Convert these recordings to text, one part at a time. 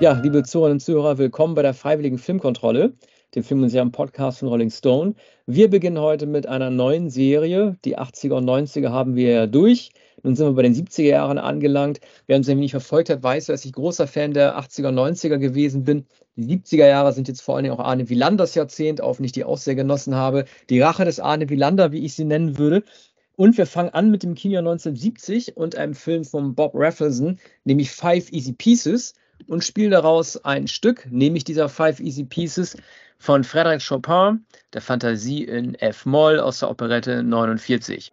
Ja, liebe Zuhörerinnen und Zuhörer, willkommen bei der Freiwilligen Filmkontrolle, dem Film- und Serien-Podcast von Rolling Stone. Wir beginnen heute mit einer neuen Serie. Die 80er und 90er haben wir ja durch. Nun sind wir bei den 70er Jahren angelangt. Wer uns nämlich verfolgt hat, weiß, dass ich großer Fan der 80er und 90er gewesen bin. Die 70er Jahre sind jetzt vor allen Dingen auch Arne Wielanders Jahrzehnt, auf den ich die auch sehr genossen habe. Die Rache des Arne Wielander, wie ich sie nennen würde. Und wir fangen an mit dem Kino 1970 und einem Film von Bob Raffleson, nämlich Five Easy Pieces und spiele daraus ein Stück, nämlich dieser Five Easy Pieces von Frédéric Chopin, der Fantasie in F-Moll aus der Operette 49.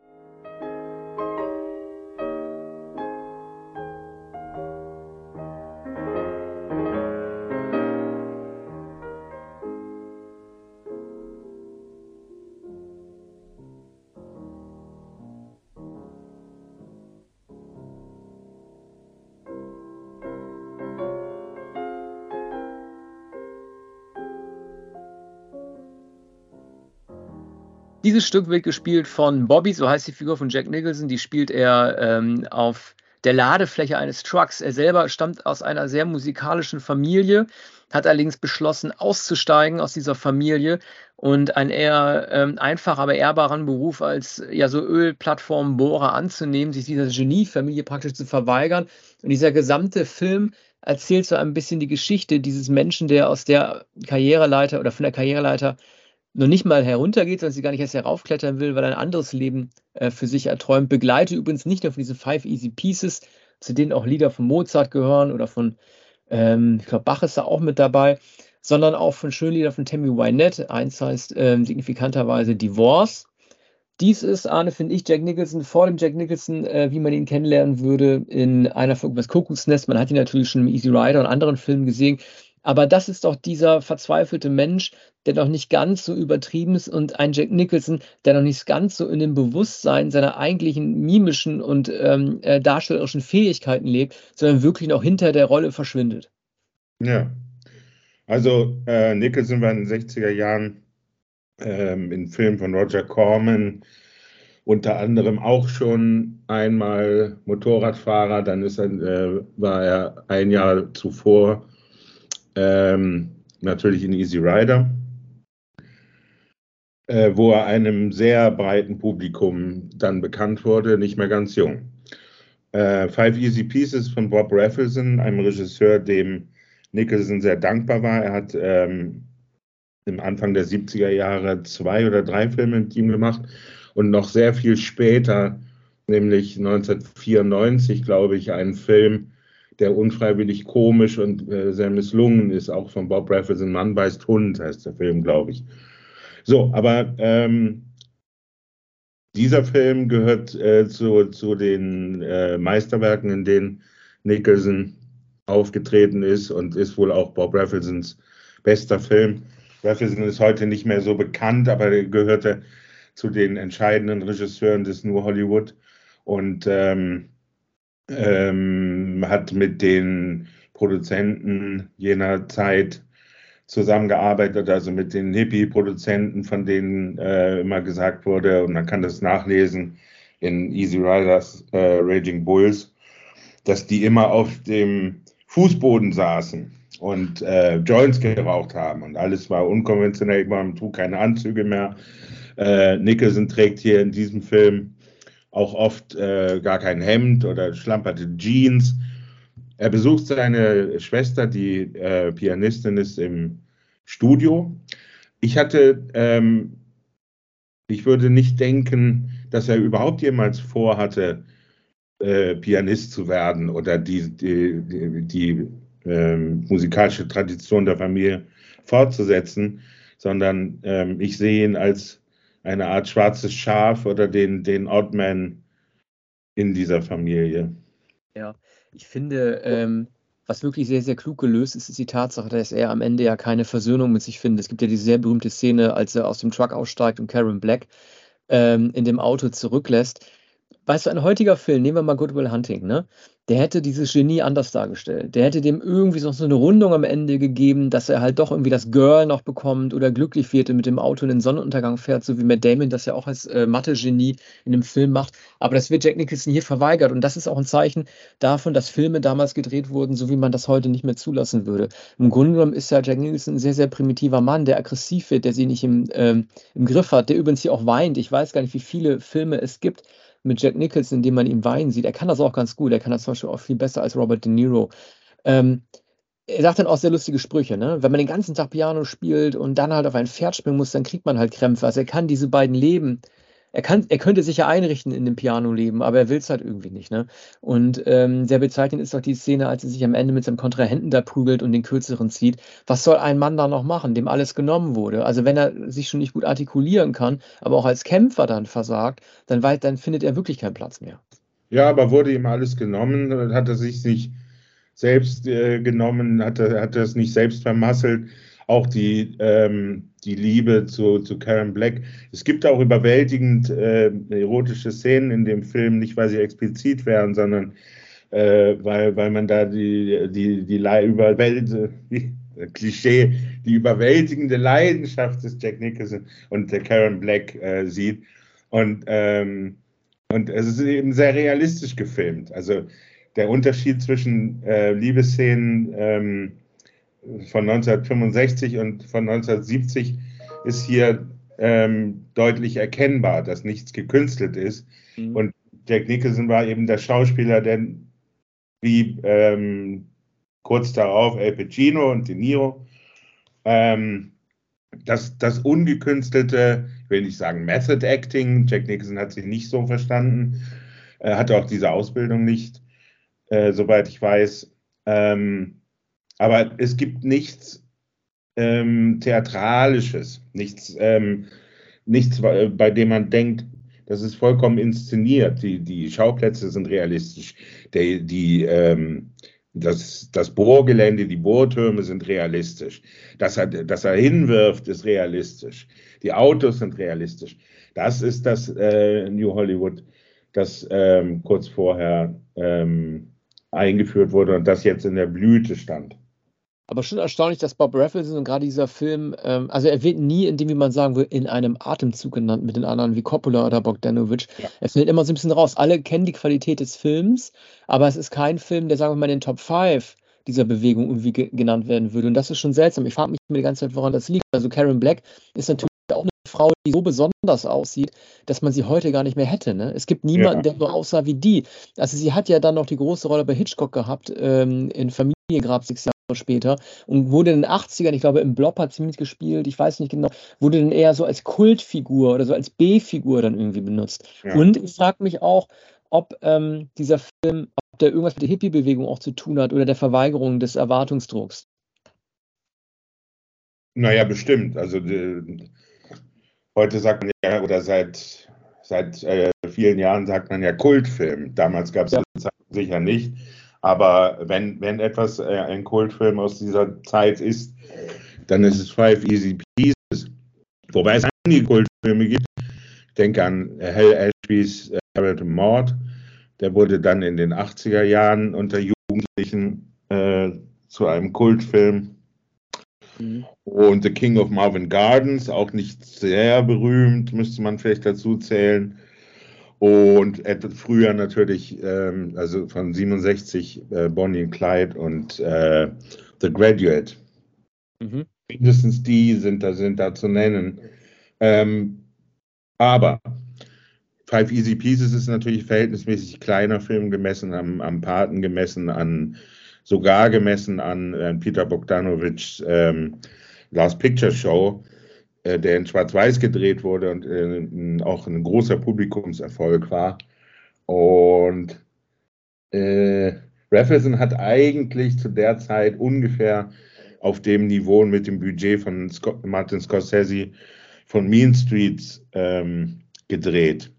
Dieses Stück wird gespielt von Bobby, so heißt die Figur von Jack Nicholson. Die spielt er ähm, auf der Ladefläche eines Trucks. Er selber stammt aus einer sehr musikalischen Familie, hat allerdings beschlossen, auszusteigen aus dieser Familie und einen eher ähm, einfach, aber ehrbaren Beruf als ja so Ölplattformbohrer anzunehmen, sich dieser Geniefamilie praktisch zu verweigern. Und dieser gesamte Film erzählt so ein bisschen die Geschichte dieses Menschen, der aus der Karriereleiter oder von der Karriereleiter noch nicht mal heruntergeht, sondern sie gar nicht erst heraufklettern will, weil ein anderes Leben äh, für sich erträumt. Begleite übrigens nicht nur von diesen Five Easy Pieces, zu denen auch Lieder von Mozart gehören oder von, ähm, ich glaube, Bach ist da auch mit dabei, sondern auch von schönen Liedern von Tammy Wynette. Eins heißt ähm, signifikanterweise Divorce. Dies ist, Arne, finde ich, Jack Nicholson vor dem Jack Nicholson, äh, wie man ihn kennenlernen würde, in einer Folge das Kuckucksnest. Man hat ihn natürlich schon im Easy Rider und anderen Filmen gesehen. Aber das ist doch dieser verzweifelte Mensch, der noch nicht ganz so übertrieben ist und ein Jack Nicholson, der noch nicht ganz so in dem Bewusstsein seiner eigentlichen mimischen und ähm, äh, darstellerischen Fähigkeiten lebt, sondern wirklich noch hinter der Rolle verschwindet. Ja, also äh, Nicholson war in den 60er Jahren ähm, in Filmen von Roger Corman unter anderem auch schon einmal Motorradfahrer, dann ist er, äh, war er ein Jahr zuvor ähm, natürlich in Easy Rider, äh, wo er einem sehr breiten Publikum dann bekannt wurde, nicht mehr ganz jung. Äh, Five Easy Pieces von Bob Raffleson, einem Regisseur, dem Nicholson sehr dankbar war. Er hat ähm, im Anfang der 70er Jahre zwei oder drei Filme mit ihm gemacht und noch sehr viel später, nämlich 1994, glaube ich, einen Film, der unfreiwillig komisch und äh, sehr misslungen ist, auch von Bob Raffleson, Mann beißt Hund, heißt der Film, glaube ich. So, aber ähm, dieser Film gehört äh, zu, zu den äh, Meisterwerken, in denen Nicholson aufgetreten ist und ist wohl auch Bob Rafflesons bester Film. Raffleson ist heute nicht mehr so bekannt, aber er gehörte zu den entscheidenden Regisseuren des New Hollywood und ähm, ähm, hat mit den Produzenten jener Zeit zusammengearbeitet, also mit den Hippie-Produzenten, von denen äh, immer gesagt wurde, und man kann das nachlesen in Easy Riders äh, Raging Bulls, dass die immer auf dem Fußboden saßen und äh, Joints geraucht haben und alles war unkonventionell, man trug keine Anzüge mehr. Äh, Nicholson trägt hier in diesem Film auch oft äh, gar kein Hemd oder schlamperte Jeans. Er besucht seine Schwester, die äh, Pianistin ist im Studio. Ich hatte, ähm, ich würde nicht denken, dass er überhaupt jemals vorhatte, äh, Pianist zu werden oder die, die, die, die ähm, musikalische Tradition der Familie fortzusetzen, sondern ähm, ich sehe ihn als eine Art schwarzes Schaf oder den, den Oddman in dieser Familie. Ja, ich finde, ähm, was wirklich sehr, sehr klug gelöst ist, ist die Tatsache, dass er am Ende ja keine Versöhnung mit sich findet. Es gibt ja diese sehr berühmte Szene, als er aus dem Truck aussteigt und Karen Black ähm, in dem Auto zurücklässt. Weißt du, ein heutiger Film, nehmen wir mal Good Will Hunting, ne? Der hätte dieses Genie anders dargestellt. Der hätte dem irgendwie so eine Rundung am Ende gegeben, dass er halt doch irgendwie das Girl noch bekommt oder glücklich wird und mit dem Auto in den Sonnenuntergang fährt, so wie Matt Damon das ja auch als äh, Mathe-Genie in dem Film macht. Aber das wird Jack Nicholson hier verweigert und das ist auch ein Zeichen davon, dass Filme damals gedreht wurden, so wie man das heute nicht mehr zulassen würde. Im Grunde genommen ist ja Jack Nicholson ein sehr, sehr primitiver Mann, der aggressiv wird, der sie nicht im, ähm, im Griff hat, der übrigens hier auch weint. Ich weiß gar nicht, wie viele Filme es gibt, mit Jack Nicholson, in dem man ihn weinen sieht. Er kann das auch ganz gut. Er kann das zum Beispiel auch viel besser als Robert De Niro. Ähm, er sagt dann auch sehr lustige Sprüche, ne? Wenn man den ganzen Tag Piano spielt und dann halt auf ein Pferd springen muss, dann kriegt man halt Krämpfe. Also er kann diese beiden Leben er, kann, er könnte sich ja einrichten in dem Piano-Leben, aber er will es halt irgendwie nicht. Ne? Und ähm, sehr bezeichnend ist doch die Szene, als er sich am Ende mit seinem Kontrahenten da prügelt und den kürzeren zieht. Was soll ein Mann da noch machen, dem alles genommen wurde? Also wenn er sich schon nicht gut artikulieren kann, aber auch als Kämpfer dann versagt, dann, weit, dann findet er wirklich keinen Platz mehr. Ja, aber wurde ihm alles genommen? Hat er sich nicht selbst äh, genommen? Hat er, hat er es nicht selbst vermasselt? Auch die, ähm, die Liebe zu, zu Karen Black. Es gibt auch überwältigend äh, erotische Szenen in dem Film, nicht weil sie explizit wären, sondern äh, weil, weil man da die, die, die, die Klischee, die überwältigende Leidenschaft des Jack Nicholson und der Karen Black äh, sieht. Und, ähm, und es ist eben sehr realistisch gefilmt. Also der Unterschied zwischen äh, Liebesszenen ähm, von 1965 und von 1970 ist hier ähm, deutlich erkennbar, dass nichts gekünstelt ist. Mhm. Und Jack Nicholson war eben der Schauspieler, der wie ähm, kurz darauf El Pacino und De Niro ähm, das, das ungekünstelte, ich will nicht sagen Method Acting, Jack Nicholson hat sich nicht so verstanden, er hatte auch diese Ausbildung nicht, äh, soweit ich weiß. Ähm, aber es gibt nichts ähm, Theatralisches, nichts, ähm, nichts, bei dem man denkt, das ist vollkommen inszeniert. Die, die Schauplätze sind realistisch. Der, die, ähm, das, das Bohrgelände, die Bohrtürme sind realistisch. Dass er, dass er hinwirft, ist realistisch. Die Autos sind realistisch. Das ist das äh, New Hollywood, das ähm, kurz vorher ähm, eingeführt wurde und das jetzt in der Blüte stand. Aber schon erstaunlich, dass Bob Raffleson und gerade dieser Film, ähm, also er wird nie in dem, wie man sagen will, in einem Atemzug genannt mit den anderen wie Coppola oder Bogdanovich. Ja. Er fällt immer so ein bisschen raus. Alle kennen die Qualität des Films, aber es ist kein Film, der, sagen wir mal, in den Top 5 dieser Bewegung irgendwie ge genannt werden würde. Und das ist schon seltsam. Ich frage mich die ganze Zeit, woran das liegt. Also Karen Black ist natürlich auch eine Frau, die so besonders aussieht, dass man sie heute gar nicht mehr hätte. Ne? Es gibt niemanden, ja. der so aussah wie die. Also sie hat ja dann noch die große Rolle bei Hitchcock gehabt ähm, in Familiengrab sechs Jahre später und wurde in den 80ern, ich glaube im Blob hat sie mitgespielt, ich weiß nicht genau, wurde dann eher so als Kultfigur oder so als B-Figur dann irgendwie benutzt. Ja. Und ich frage mich auch, ob ähm, dieser Film, ob der irgendwas mit der Hippie-Bewegung auch zu tun hat oder der Verweigerung des Erwartungsdrucks. Naja, bestimmt. Also die, heute sagt man ja, oder seit, seit äh, vielen Jahren sagt man ja Kultfilm. Damals gab es ja. das sicher nicht. Aber wenn, wenn etwas äh, ein Kultfilm aus dieser Zeit ist, dann ist es Five Easy Pieces. Wobei es einige Kultfilme gibt. Ich denke an Hell Ashby's äh, Hamilton Mord. Der wurde dann in den 80er Jahren unter Jugendlichen äh, zu einem Kultfilm. Mhm. Und The King of Marvin Gardens, auch nicht sehr berühmt, müsste man vielleicht dazu zählen. Und etwas früher natürlich, ähm, also von 67, äh, Bonnie und Clyde und äh, The Graduate. Mhm. Mindestens die sind da, sind da zu nennen. Ähm, aber Five Easy Pieces ist natürlich verhältnismäßig kleiner Film gemessen am, am Paten, gemessen an, sogar gemessen an äh, Peter Bogdanovich ähm, Last Picture Show. Äh, der in Schwarz-Weiß gedreht wurde und äh, auch ein großer Publikumserfolg war. Und äh, Raffleson hat eigentlich zu der Zeit ungefähr auf dem Niveau mit dem Budget von Scott, Martin Scorsese von Mean Streets ähm, gedreht.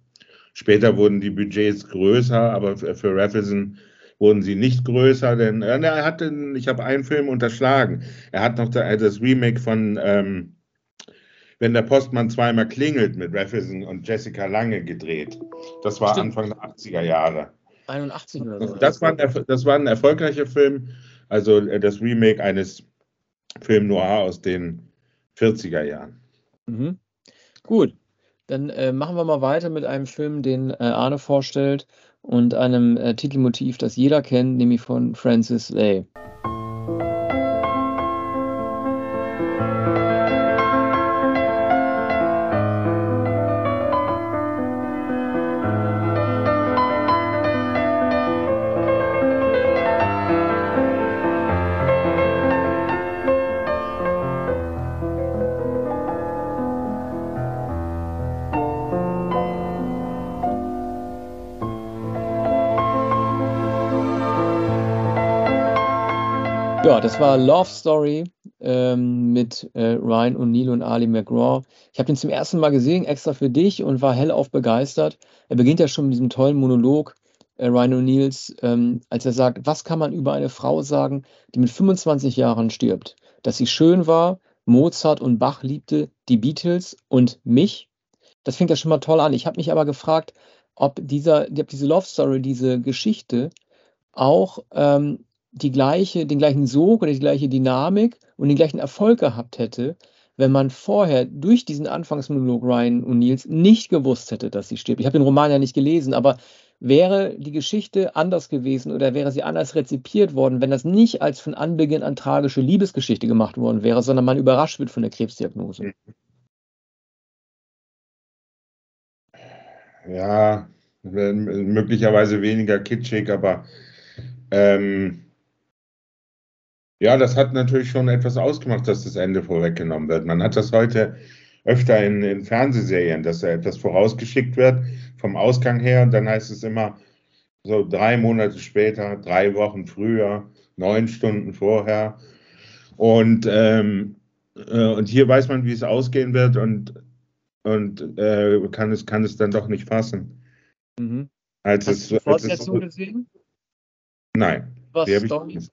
Später wurden die Budgets größer, aber für, Raffleson wurden sie nicht größer, denn äh, er hatte, ich habe einen Film unterschlagen. Er hat noch das Remake von ähm, wenn der Postmann zweimal klingelt mit Raffison und Jessica Lange gedreht. Das war Stimmt. Anfang der 80er Jahre. 81 oder so. Das war, ein, das war ein erfolgreicher Film, also äh, das Remake eines Film Noir aus den 40er Jahren. Mhm. Gut, dann äh, machen wir mal weiter mit einem Film, den äh, Arne vorstellt und einem äh, Titelmotiv, das jeder kennt, nämlich von Francis Lay. Ja, das war Love Story ähm, mit äh, Ryan O'Neill und Ali McGraw. Ich habe den zum ersten Mal gesehen, extra für dich und war hellauf begeistert. Er beginnt ja schon mit diesem tollen Monolog äh, Ryan O'Neills, ähm, als er sagt, was kann man über eine Frau sagen, die mit 25 Jahren stirbt? Dass sie schön war, Mozart und Bach liebte, die Beatles und mich. Das fängt ja schon mal toll an. Ich habe mich aber gefragt, ob, dieser, ob diese Love Story, diese Geschichte auch ähm, die gleiche, den gleichen Sog oder die gleiche Dynamik und den gleichen Erfolg gehabt hätte, wenn man vorher durch diesen Anfangsmonolog Ryan O'Neills nicht gewusst hätte, dass sie stirbt. Ich habe den Roman ja nicht gelesen, aber wäre die Geschichte anders gewesen oder wäre sie anders rezipiert worden, wenn das nicht als von Anbeginn an tragische Liebesgeschichte gemacht worden wäre, sondern man überrascht wird von der Krebsdiagnose? Ja, möglicherweise weniger kitschig, aber ähm, ja, das hat natürlich schon etwas ausgemacht, dass das Ende vorweggenommen wird. Man hat das heute öfter in, in Fernsehserien, dass da etwas vorausgeschickt wird vom Ausgang her und dann heißt es immer so drei Monate später, drei Wochen früher, neun Stunden vorher. Und, ähm, äh, und hier weiß man, wie es ausgehen wird und, und äh, kann, es, kann es dann doch nicht fassen. Mhm. Als Hast es, du die Fortsetzung gesehen? Nein. Was die? Ich,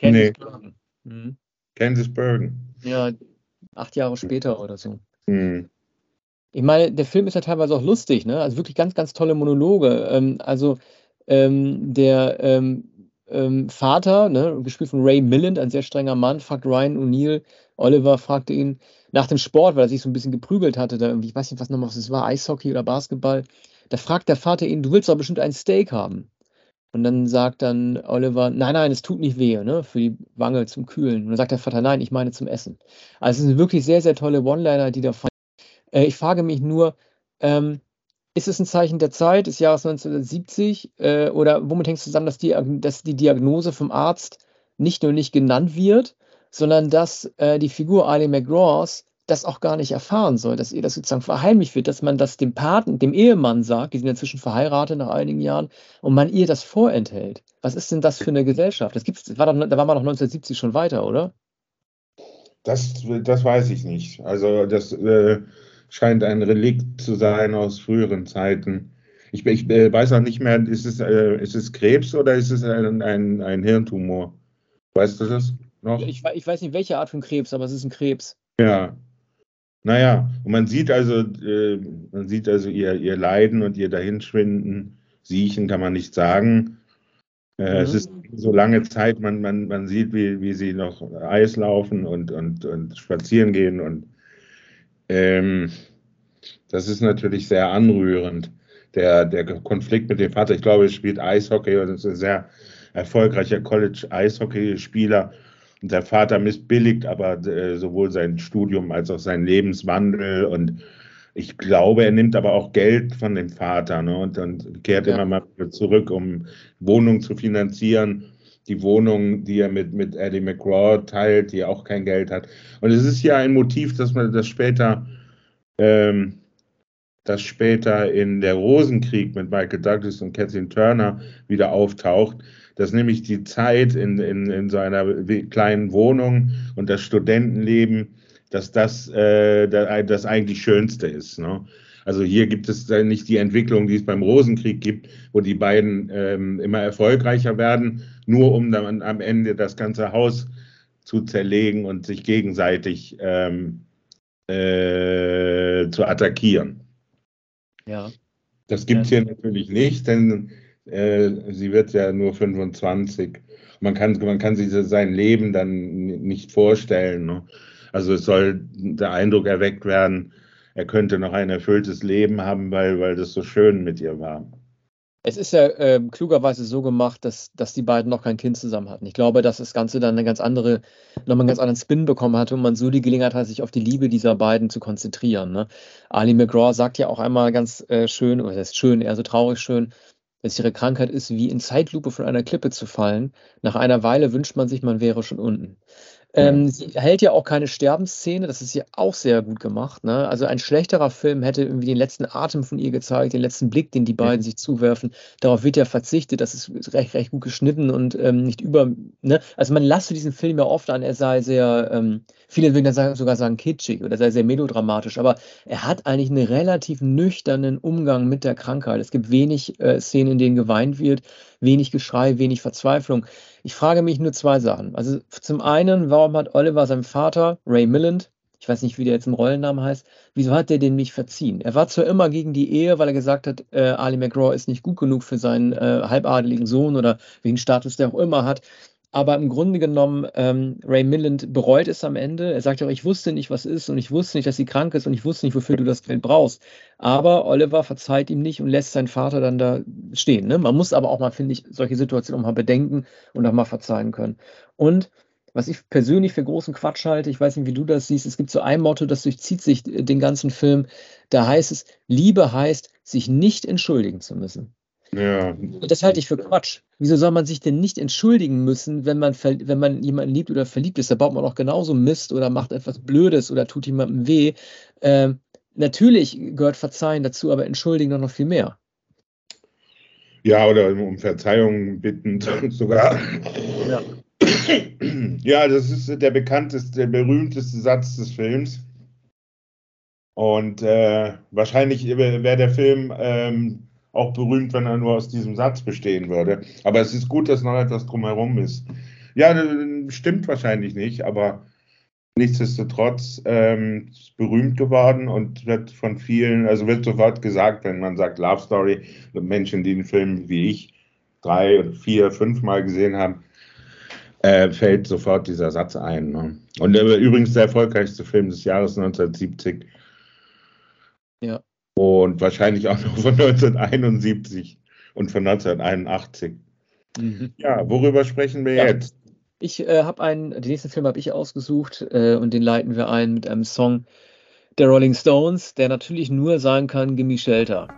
Kansas nee. Bergen. Mhm. Kansas Bergen. Ja, acht Jahre später oder so. Mhm. Ich meine, der Film ist ja teilweise auch lustig, ne? Also wirklich ganz, ganz tolle Monologe. Ähm, also ähm, der ähm, ähm Vater, ne, gespielt von Ray Milland, ein sehr strenger Mann, fragt Ryan O'Neill, Oliver fragte ihn nach dem Sport, weil er sich so ein bisschen geprügelt hatte, da irgendwie, ich weiß nicht, was nochmal was es war, Eishockey oder Basketball. Da fragt der Vater ihn, du willst doch bestimmt ein Steak haben. Und dann sagt dann Oliver, nein, nein, es tut nicht weh, ne, für die Wange zum Kühlen. Und dann sagt der Vater, nein, ich meine zum Essen. Also es sind wirklich sehr, sehr tolle One-Liner, die da fallen. Äh, ich frage mich nur, ähm, ist es ein Zeichen der Zeit des Jahres 1970 äh, oder womit hängt es zusammen, dass die, dass die Diagnose vom Arzt nicht nur nicht genannt wird, sondern dass äh, die Figur Ali McGraws das auch gar nicht erfahren soll, dass ihr das sozusagen verheimlicht wird, dass man das dem Paten, dem Ehemann sagt, die sind inzwischen verheiratet nach einigen Jahren, und man ihr das vorenthält. Was ist denn das für eine Gesellschaft? Das gibt's, war doch, da war man doch 1970 schon weiter, oder? Das, das weiß ich nicht. Also das äh, scheint ein Relikt zu sein aus früheren Zeiten. Ich, ich äh, weiß auch nicht mehr, ist es, äh, ist es Krebs oder ist es ein, ein, ein Hirntumor? Weißt du das noch? Ich, ich weiß nicht, welche Art von Krebs, aber es ist ein Krebs. Ja, naja, und man sieht also, äh, man sieht also ihr, ihr Leiden und ihr Dahinschwinden, Siechen kann man nicht sagen. Äh, mhm. Es ist so lange Zeit, man, man, man sieht, wie, wie sie noch Eis laufen und, und, und spazieren gehen und ähm, das ist natürlich sehr anrührend. Der, der Konflikt mit dem Vater, ich glaube, er spielt Eishockey und ist ein sehr erfolgreicher College-Eishockeyspieler und der Vater missbilligt aber äh, sowohl sein Studium als auch seinen Lebenswandel. Und ich glaube, er nimmt aber auch Geld von dem Vater ne, und, und kehrt ja. immer mal zurück, um Wohnungen zu finanzieren. Die Wohnung, die er mit, mit Eddie McGraw teilt, die auch kein Geld hat. Und es ist ja ein Motiv, dass man das später, ähm, das später in der Rosenkrieg mit Michael Douglas und Kathleen Turner wieder auftaucht dass nämlich die Zeit in, in, in so einer kleinen Wohnung und das Studentenleben, dass das äh, das eigentlich Schönste ist. Ne? Also hier gibt es nicht die Entwicklung, die es beim Rosenkrieg gibt, wo die beiden ähm, immer erfolgreicher werden, nur um dann am Ende das ganze Haus zu zerlegen und sich gegenseitig ähm, äh, zu attackieren. Ja. Das gibt es Ja. hier natürlich nicht, denn äh, sie wird ja nur 25. Man kann, man kann sich sein Leben dann nicht vorstellen. Ne? Also es soll der Eindruck erweckt werden, er könnte noch ein erfülltes Leben haben, weil, weil das so schön mit ihr war. Es ist ja äh, klugerweise so gemacht, dass, dass die beiden noch kein Kind zusammen hatten. Ich glaube, dass das Ganze dann eine ganz andere, nochmal einen ganz anderen Spin bekommen hatte und man so die Gelegenheit hat, sich auf die Liebe dieser beiden zu konzentrieren. Ne? Ali McGraw sagt ja auch einmal ganz äh, schön, oder das ist schön, eher so traurig schön, dass ihre Krankheit ist, wie in Zeitlupe von einer Klippe zu fallen. Nach einer Weile wünscht man sich, man wäre schon unten. Ähm, sie hält ja auch keine Sterbensszene, das ist ja auch sehr gut gemacht. Ne? Also ein schlechterer Film hätte irgendwie den letzten Atem von ihr gezeigt, den letzten Blick, den die beiden sich zuwerfen. Darauf wird ja verzichtet, das ist recht, recht gut geschnitten und ähm, nicht über. Ne? Also man lasst diesen Film ja oft an, er sei sehr, ähm, viele würden dann sagen, sogar sagen kitschig oder sei sehr melodramatisch, aber er hat eigentlich einen relativ nüchternen Umgang mit der Krankheit. Es gibt wenig äh, Szenen, in denen geweint wird, wenig Geschrei, wenig Verzweiflung. Ich frage mich nur zwei Sachen. Also zum einen, warum hat Oliver seinem Vater, Ray Milland, ich weiß nicht, wie der jetzt im Rollennamen heißt, wieso hat der den nicht verziehen? Er war zwar immer gegen die Ehe, weil er gesagt hat, äh, Ali McGraw ist nicht gut genug für seinen äh, halbadeligen Sohn oder welchen Status der auch immer hat. Aber im Grunde genommen, ähm, Ray Milland bereut es am Ende. Er sagt auch, ich wusste nicht, was ist und ich wusste nicht, dass sie krank ist und ich wusste nicht, wofür du das Geld brauchst. Aber Oliver verzeiht ihm nicht und lässt seinen Vater dann da stehen. Ne? Man muss aber auch mal, finde ich, solche Situationen auch mal bedenken und auch mal verzeihen können. Und was ich persönlich für großen Quatsch halte, ich weiß nicht, wie du das siehst, es gibt so ein Motto, das durchzieht sich äh, den ganzen Film. Da heißt es, Liebe heißt, sich nicht entschuldigen zu müssen. Ja, Das halte ich für Quatsch. Wieso soll man sich denn nicht entschuldigen müssen, wenn man, wenn man jemanden liebt oder verliebt ist? Da baut man auch genauso Mist oder macht etwas Blödes oder tut jemandem weh. Ähm, natürlich gehört Verzeihen dazu, aber entschuldigen doch noch viel mehr. ja oder um Verzeihung bittend sogar. Ja. Ja, das ist der bekannteste, der berühmteste Satz des Films. Und äh, wahrscheinlich wäre der Film ähm, auch berühmt, wenn er nur aus diesem Satz bestehen würde. Aber es ist gut, dass noch etwas drumherum ist. Ja, stimmt wahrscheinlich nicht, aber nichtsdestotrotz ähm, ist berühmt geworden und wird von vielen, also wird sofort gesagt, wenn man sagt Love Story, Menschen, die den Film wie ich drei, vier, fünf Mal gesehen haben, äh, fällt sofort dieser Satz ein. Ne? Und äh, übrigens der erfolgreichste Film des Jahres 1970. Und wahrscheinlich auch noch von 1971 und von 1981. Mhm. Ja, worüber sprechen wir Ja. jetzt? Ich äh, habe einen, den nächsten Film habe ich ausgesucht äh, und den leiten wir ein mit einem Song der Rolling Stones, der natürlich nur sein kann, Gimme Shelter.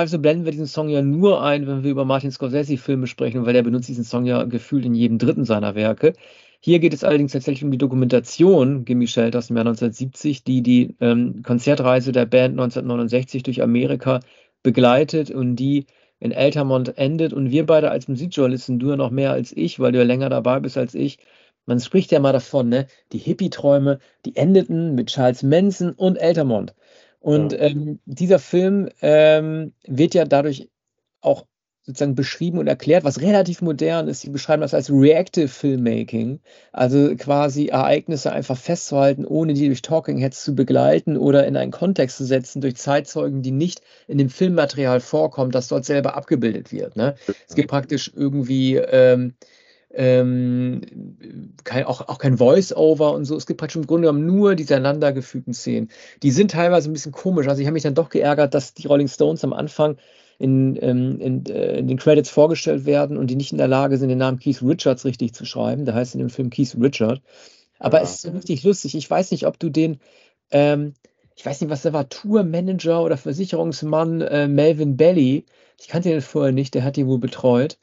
Ja, normalerweise blenden wir diesen Song ja nur ein, wenn wir über Martin Scorsese-Filme sprechen, weil er benutzt diesen Song ja gefühlt in jedem dritten seiner Werke. Hier geht es allerdings tatsächlich um die Dokumentation Gimme Shelter aus dem Jahr 1970, die die ähm, Konzertreise der Band 1969 durch Amerika begleitet und die in Altamont endet. Und wir beide als Musikjournalisten, du ja noch mehr als ich, weil du ja länger dabei bist als ich, man spricht ja mal davon, ne? Die Hippie-Träume, die endeten mit Charles Manson und Altamont. Und ähm, dieser Film ähm, wird ja dadurch auch sozusagen beschrieben und erklärt, was relativ modern ist. Sie beschreiben das als Reactive Filmmaking, also quasi Ereignisse einfach festzuhalten, ohne die durch Talking Heads zu begleiten oder in einen Kontext zu setzen durch Zeitzeugen, die nicht in dem Filmmaterial vorkommen, das dort selber abgebildet wird. Ne? Es gibt praktisch irgendwie ähm, ähm, kein, auch, auch kein Voice-Over und so. Es gibt praktisch im Grunde genommen nur diese aneinandergefügten Szenen. Die sind teilweise ein bisschen komisch. Also ich habe mich dann doch geärgert, dass die Rolling Stones am Anfang in, ähm, in, äh, in den Credits vorgestellt werden und die nicht in der Lage sind, den Namen Keith Richards richtig zu schreiben. Da heißt in dem Film Keith Richard. Aber Ja. es ist richtig lustig. Ich weiß nicht, ob du den, ähm, ich weiß nicht, was der war, Tourmanager oder Versicherungsmann äh, Melvin Belly. Ich kannte den vorher nicht, der hat die wohl betreut.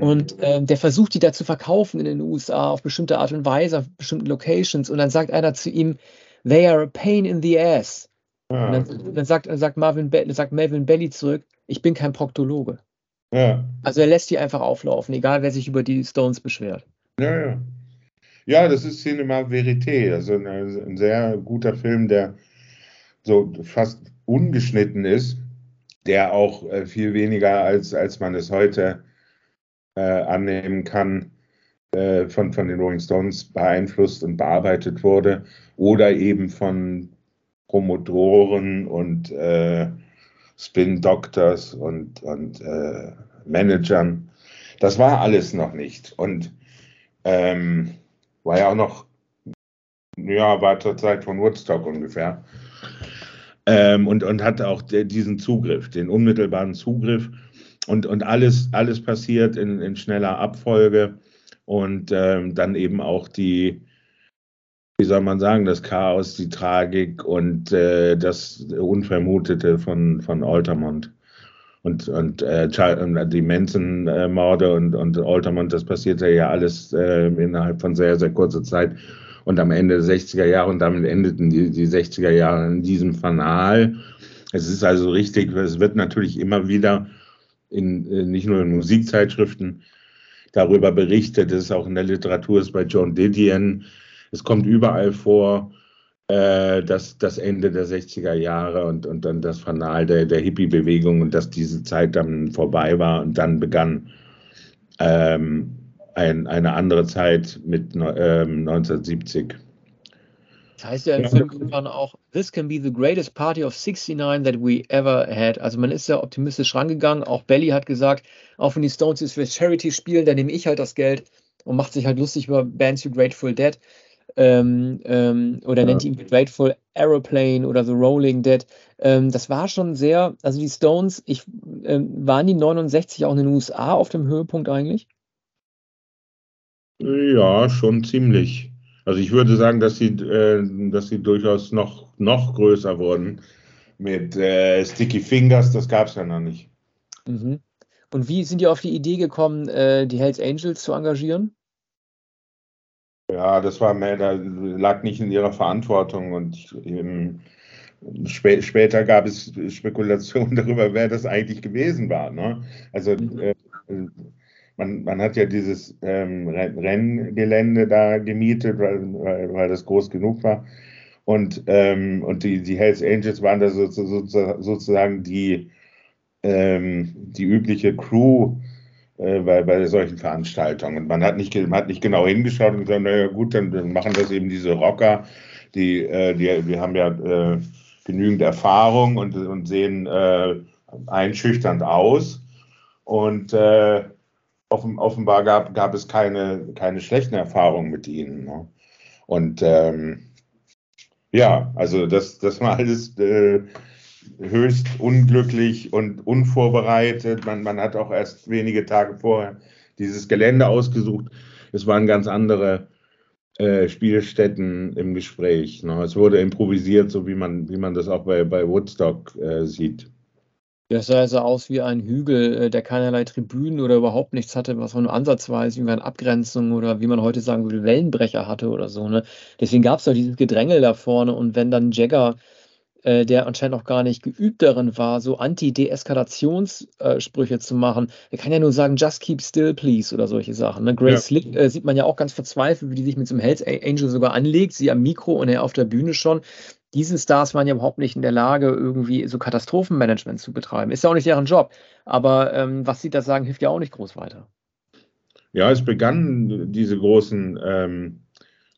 Und ähm, der versucht, die da zu verkaufen in den USA auf bestimmte Art und Weise, auf bestimmten Locations. Und dann sagt einer zu ihm, they are a pain in the ass. Ja. Und dann, dann, sagt, sagt, Marvin sagt Melvin Belly zurück, ich bin kein Proktologe. Ja. Also er lässt die einfach auflaufen, egal wer sich über die Stones beschwert. Ja, ja. Ja, das ist Cinema Verité, also ein, ein sehr guter Film, der so fast ungeschnitten ist, der auch äh, viel weniger als, als man es heute äh, annehmen kann, äh, von, von den Rolling Stones beeinflusst und bearbeitet wurde oder eben von Promotoren und äh, Spin Doctors und, und äh, Managern. Das war alles noch nicht. Und ähm, war ja auch noch, ja, war zur Zeit von Woodstock ungefähr. Ähm, und, und hatte auch diesen Zugriff, den unmittelbaren Zugriff. Und, und alles, alles passiert in, in schneller Abfolge. Und ähm, dann eben auch die, wie soll man sagen, das Chaos, die Tragik und äh, das Unvermutete von, von Altamont. Und, und äh, die Manson-Morde und, und Altamont, das passierte ja alles äh, innerhalb von sehr, sehr kurzer Zeit. Und am Ende der 60er Jahre und damit endeten die, die 60er Jahre in diesem Fanal. Es ist also richtig, es wird natürlich immer wieder in, äh, nicht nur in Musikzeitschriften darüber berichtet, es ist auch in der Literatur, ist bei John Didion, es kommt überall vor, äh, das, das Ende der 60er Jahre und, und dann das Fanal der, der Hippie-Bewegung und dass diese Zeit dann vorbei war und dann begann ähm, ein, eine andere Zeit mit ähm, 1970. Das heißt ja im. Film irgendwann auch, This can be the greatest party of 69 that we ever had. Also man ist ja optimistisch rangegangen. Auch Belly hat gesagt, auch wenn die Stones jetzt für Charity spielen, dann nehme ich halt das Geld und macht sich halt lustig über Bands wie Grateful Dead ähm, ähm, oder ja. nennt ihn Grateful Aeroplane oder The Rolling Dead. Ähm, das war schon sehr, also die Stones, ich, ähm, waren die 69 auch in den USA auf dem Höhepunkt eigentlich? Ja, schon ziemlich. Also ich würde sagen, dass sie, äh, dass sie durchaus noch, noch größer wurden. Mit äh, Sticky Fingers, das gab es ja noch nicht. Mhm. Und wie sind die auf die Idee gekommen, äh, die Hells Angels zu engagieren? Ja, das war mehr, da lag nicht in ihrer Verantwortung und ähm, spä später gab es Spekulationen darüber, wer das eigentlich gewesen war. Ne? Also mhm. Man, man hat ja dieses ähm, Renngelände da gemietet, weil, weil, weil, das groß genug war. Und, ähm, und die, die Hells Angels waren da so, so, sozusagen die, ähm, die übliche Crew äh, bei, bei solchen Veranstaltungen. Man hat nicht, man hat nicht genau hingeschaut und gesagt, naja gut, dann, dann machen das eben diese Rocker, die, äh, die, die haben ja äh, genügend Erfahrung und, und sehen äh, einschüchternd aus. Und äh, offen, offenbar gab, gab es keine, keine schlechten Erfahrungen mit ihnen. Ne? Und ähm, ja, also das, das war alles äh, höchst unglücklich und unvorbereitet. Man, man hat auch erst wenige Tage vorher dieses Gelände ausgesucht. Es waren ganz andere äh, Spielstätten im Gespräch. Ne? Es wurde improvisiert, so wie man, wie man das auch bei, bei Woodstock äh, sieht. Das sah also aus wie ein Hügel, äh, der keinerlei Tribünen oder überhaupt nichts hatte, was man nur ansatzweise wie eine Abgrenzung oder wie man heute sagen würde, Wellenbrecher hatte oder so. Ne? Deswegen gab es doch dieses Gedrängel da vorne und wenn dann Jagger äh, der anscheinend auch gar nicht geübt darin war, so Anti-Deeskalationssprüche zu machen. Er kann ja nur sagen, just keep still, please, oder solche Sachen. Ne? Grace ja. Slick äh, sieht man ja auch ganz verzweifelt, wie die sich mit so einem Hells Angel sogar anlegt, sie am Mikro und er auf der Bühne schon. Diese Stars waren ja überhaupt nicht in der Lage, irgendwie so Katastrophenmanagement zu betreiben. Ist ja auch nicht deren Job. Aber ähm, was sie da sagen, hilft ja auch nicht groß weiter. Ja, es begannen diese großen ähm,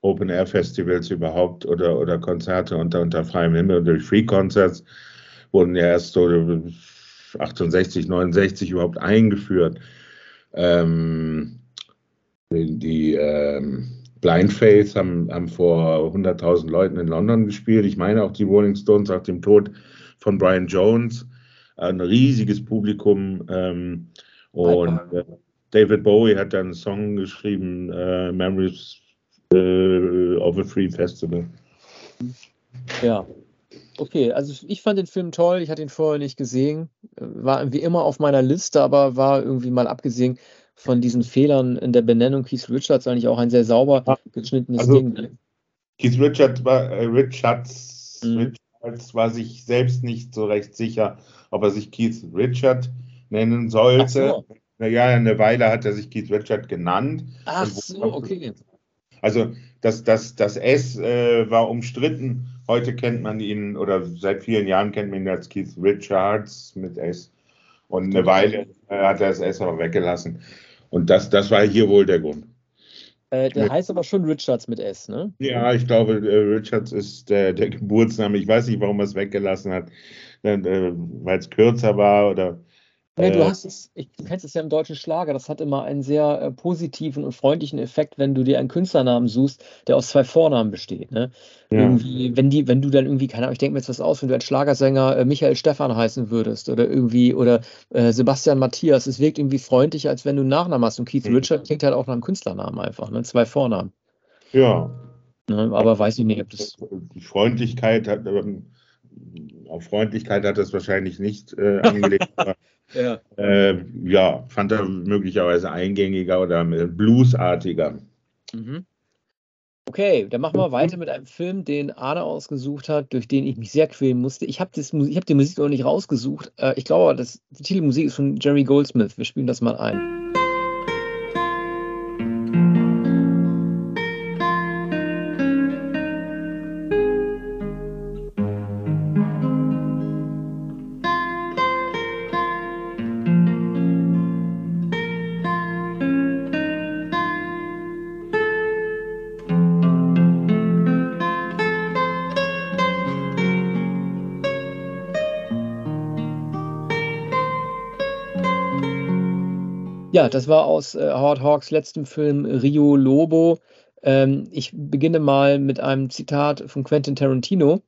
Open-Air-Festivals überhaupt oder, oder Konzerte unter, unter freiem Himmel. Durch Free Concerts wurden ja erst so 68, 69 überhaupt eingeführt. Ähm, die, die ähm, Blind Faith haben, haben vor 100.000 Leuten in London gespielt. Ich meine auch die Rolling Stones nach dem Tod von Brian Jones. Ein riesiges Publikum. Ähm, und äh, David Bowie hat dann einen Song geschrieben, äh, Memories äh, of a Free Festival. Ja. Okay, also ich fand den Film toll. Ich hatte ihn vorher nicht gesehen. War wie immer auf meiner Liste, aber war irgendwie mal abgesehen von diesen Fehlern in der Benennung. Keith Richards eigentlich auch ein sehr sauber geschnittenes also, Ding. Keith Richards war, äh, Richards, mhm. Hawks war sich selbst nicht so recht sicher, ob er sich Keith Richard nennen sollte. So. Naja, eine Weile hat er sich Keith Richard genannt. Ach so, okay. Also das, das, das S äh, war umstritten. Heute kennt man ihn, oder seit vielen Jahren kennt man ihn als Keith Richards mit S. Und eine Weile äh, hat er das S aber weggelassen. Und das, das war hier wohl der Grund. Äh, der heißt aber schon Richards mit S, ne? Ja, ich glaube, äh, Richards ist der, der, Geburtsname. Ich weiß nicht, warum er es weggelassen hat, weil es kürzer war oder Nee, du hast es, ich, du kennst es ja im deutschen Schlager, das hat immer einen sehr äh, positiven und freundlichen Effekt, wenn du dir einen Künstlernamen suchst, der aus zwei Vornamen besteht. Ne? Ja. Irgendwie, wenn die, wenn du dann irgendwie, keine Ahnung, ich denke mir jetzt was aus, wenn du als Schlagersänger äh, Michael Stefan heißen würdest oder irgendwie, oder äh, Sebastian Matthias, es wirkt irgendwie freundlicher, als wenn du einen Nachnamen hast. Und Keith mhm. Richard klingt halt auch nach einem Künstlernamen einfach, ne? Zwei Vornamen. Ja. Ne? Aber weiß ich nicht, ob das. Die Freundlichkeit hat, ähm, auf Freundlichkeit hat das wahrscheinlich nicht äh, angelegt. Ja. Äh, ja, fand er möglicherweise eingängiger oder bluesartiger. Mhm. Okay, dann machen wir weiter mit einem Film, den Arne ausgesucht hat, durch den ich mich sehr quälen musste. Ich habe hab die Musik noch nicht rausgesucht. Äh, ich glaube, das, die Titelmusik ist von Jerry Goldsmith. Wir spielen das mal ein. Ja, das war aus äh, Howard Hawks letztem Film Rio Lobo. Ähm, ich beginne mal mit einem Zitat von Quentin Tarantino,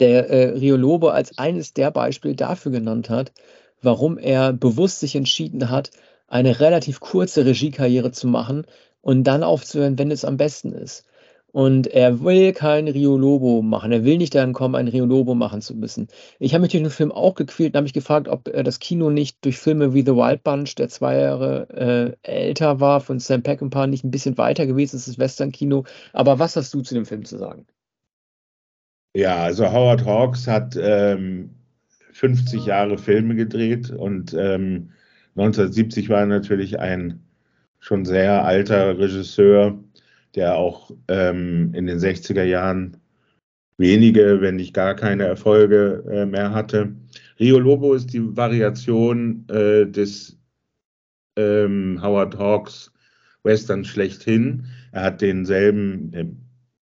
der äh, Rio Lobo als eines der Beispiele dafür genannt hat, warum er bewusst sich entschieden hat, eine relativ kurze Regiekarriere zu machen und dann aufzuhören, wenn es am besten ist. Und er will kein Rio Lobo machen. Er will nicht daran kommen, ein Rio Lobo machen zu müssen. Ich habe mich durch den Film auch gequält und habe mich gefragt, ob äh, das Kino nicht durch Filme wie The Wild Bunch, der zwei Jahre äh, älter war, von Sam Peckinpah, nicht ein bisschen weiter gewesen ist, das Western-Kino. Aber was hast du zu dem Film zu sagen? Ja, also Howard Hawks hat ähm, 50 Jahre Filme gedreht und ähm, 1970 war er natürlich ein schon sehr alter Regisseur der auch ähm, in den 60er Jahren wenige, wenn nicht gar keine Erfolge äh, mehr hatte. Rio Lobo ist die Variation äh, des ähm, Howard Hawks Western schlechthin. Er hat denselben, äh,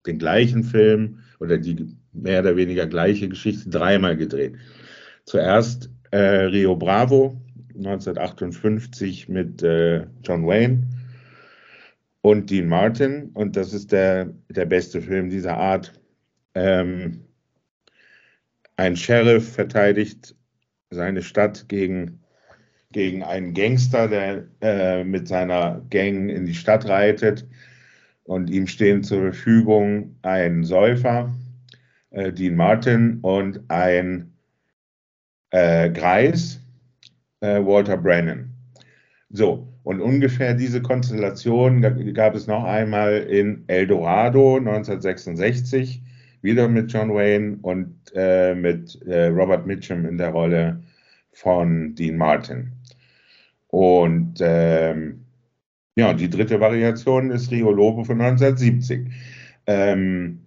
den gleichen Film oder die mehr oder weniger gleiche Geschichte dreimal gedreht. Zuerst äh, Rio Bravo 1958 mit äh, John Wayne und Dean Martin. Und das ist der, der beste Film dieser Art. Ähm, ein Sheriff verteidigt seine Stadt gegen, gegen einen Gangster, der äh, mit seiner Gang in die Stadt reitet. Und ihm stehen zur Verfügung ein Säufer, äh, Dean Martin, und ein äh, Greis, äh, Walter Brennan. So, und ungefähr diese Konstellation gab es noch einmal in El Dorado 1966, wieder mit John Wayne und äh, mit äh, Robert Mitchum in der Rolle von Dean Martin. Und ähm, ja, die dritte Variation ist Rio Lobo von 1970. Ähm,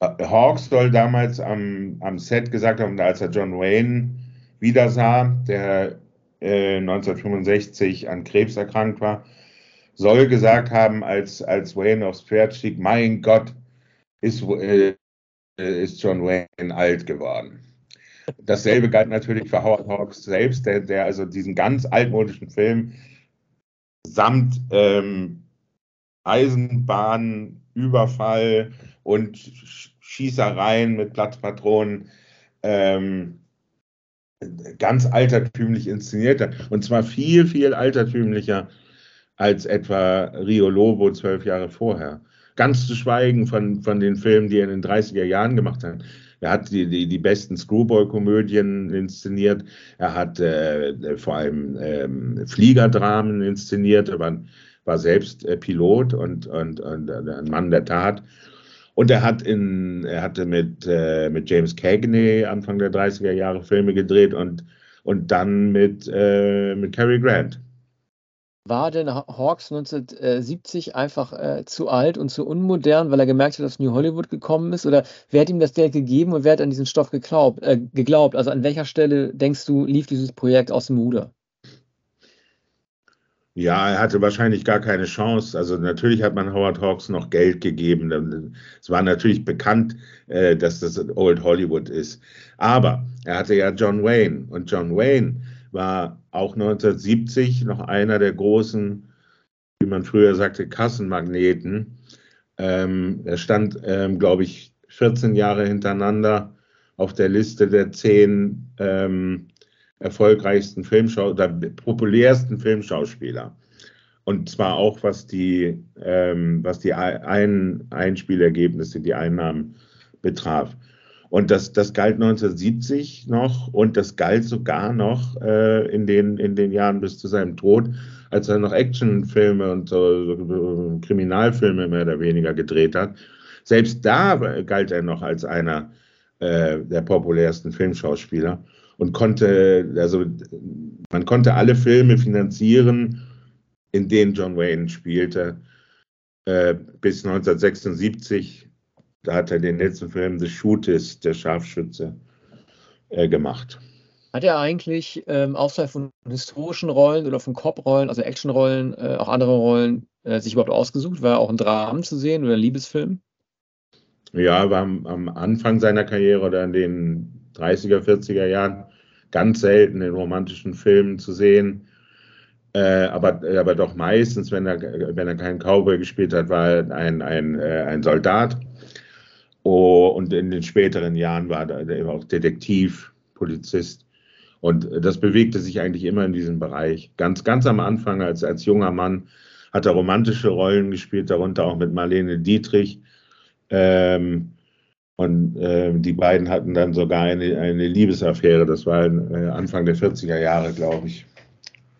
Hawks soll damals am, am Set gesagt haben, als er John Wayne wieder sah, der 1965 äh, an Krebs erkrankt war, soll gesagt haben, als, als Wayne aufs Pferd stieg, mein Gott, ist, äh, ist John Wayne alt geworden. Dasselbe galt natürlich für Howard Hawks selbst, der, der also diesen ganz altmodischen Film samt ähm, Eisenbahn, und Schießereien mit Platzpatronen ähm, ganz altertümlich inszeniert hat. Und zwar viel, viel altertümlicher als etwa Rio Lobo zwölf Jahre vorher. Ganz zu schweigen von, von den Filmen, die er in den 30er Jahren gemacht hat. Er hat die, die, die besten Screwball-Komödien inszeniert. Er hat äh, vor allem ähm, Fliegerdramen inszeniert. Er war, war selbst äh, Pilot und, und, und äh, ein Mann der Tat. Und er hat in, er hatte mit, äh, mit James Cagney Anfang der 30er Jahre Filme gedreht und, und dann mit, äh, mit Cary Grant. War denn Hawks 1970 einfach äh, zu alt und zu unmodern, weil er gemerkt hat, dass New Hollywood gekommen ist? Oder wer hat ihm das Geld gegeben und wer hat an diesen Stoff geglaubt? Äh, geglaubt? Also an welcher Stelle, denkst du, lief dieses Projekt aus dem Ruder? Ja, er hatte wahrscheinlich gar keine Chance. Also natürlich hat man Howard Hawks noch Geld gegeben. Es war natürlich bekannt, äh, dass das Old Hollywood ist. Aber er hatte ja John Wayne und John Wayne war auch 1970 noch einer der großen, wie man früher sagte, Kassenmagneten. Ähm, er stand, ähm, glaube ich, 14 Jahre hintereinander auf der Liste der zehn ähm, erfolgreichsten Filmschau oder populärsten Filmschauspieler. Und zwar auch was die, ähm, was die Ein Einspielergebnisse, die Einnahmen betraf. Und das, das galt 1970 noch und das galt sogar noch äh, in, den, in den Jahren bis zu seinem Tod, als er noch Actionfilme und so, so Kriminalfilme mehr oder weniger gedreht hat. Selbst da galt er noch als einer äh, der populärsten Filmschauspieler und konnte, also man konnte alle Filme finanzieren, in denen John Wayne spielte, äh, bis 1976 da hat er den letzten Film The Shootist, der Scharfschütze, äh, gemacht. Hat er eigentlich ähm, außerhalb von historischen Rollen oder von Cop-Rollen, also Actionrollen, äh, auch andere Rollen äh, sich überhaupt ausgesucht? War auch ein Dramen zu sehen oder ein Liebesfilm? Ja, war am, am, Anfang seiner Karriere oder in den 30er, 40er Jahren ganz selten in romantischen Filmen zu sehen. Äh, aber, aber doch meistens, wenn er, wenn er keinen Cowboy gespielt hat, war er ein, ein, äh, ein Soldat. Oh, und in den späteren Jahren war er auch Detektiv, Polizist. Und das bewegte sich eigentlich immer in diesem Bereich. Ganz, ganz am Anfang, als, als junger Mann, hat er romantische Rollen gespielt, darunter auch mit Marlene Dietrich. Ähm, und äh, die beiden hatten dann sogar eine, eine Liebesaffäre. Das war äh, Anfang der 40er Jahre, glaube ich.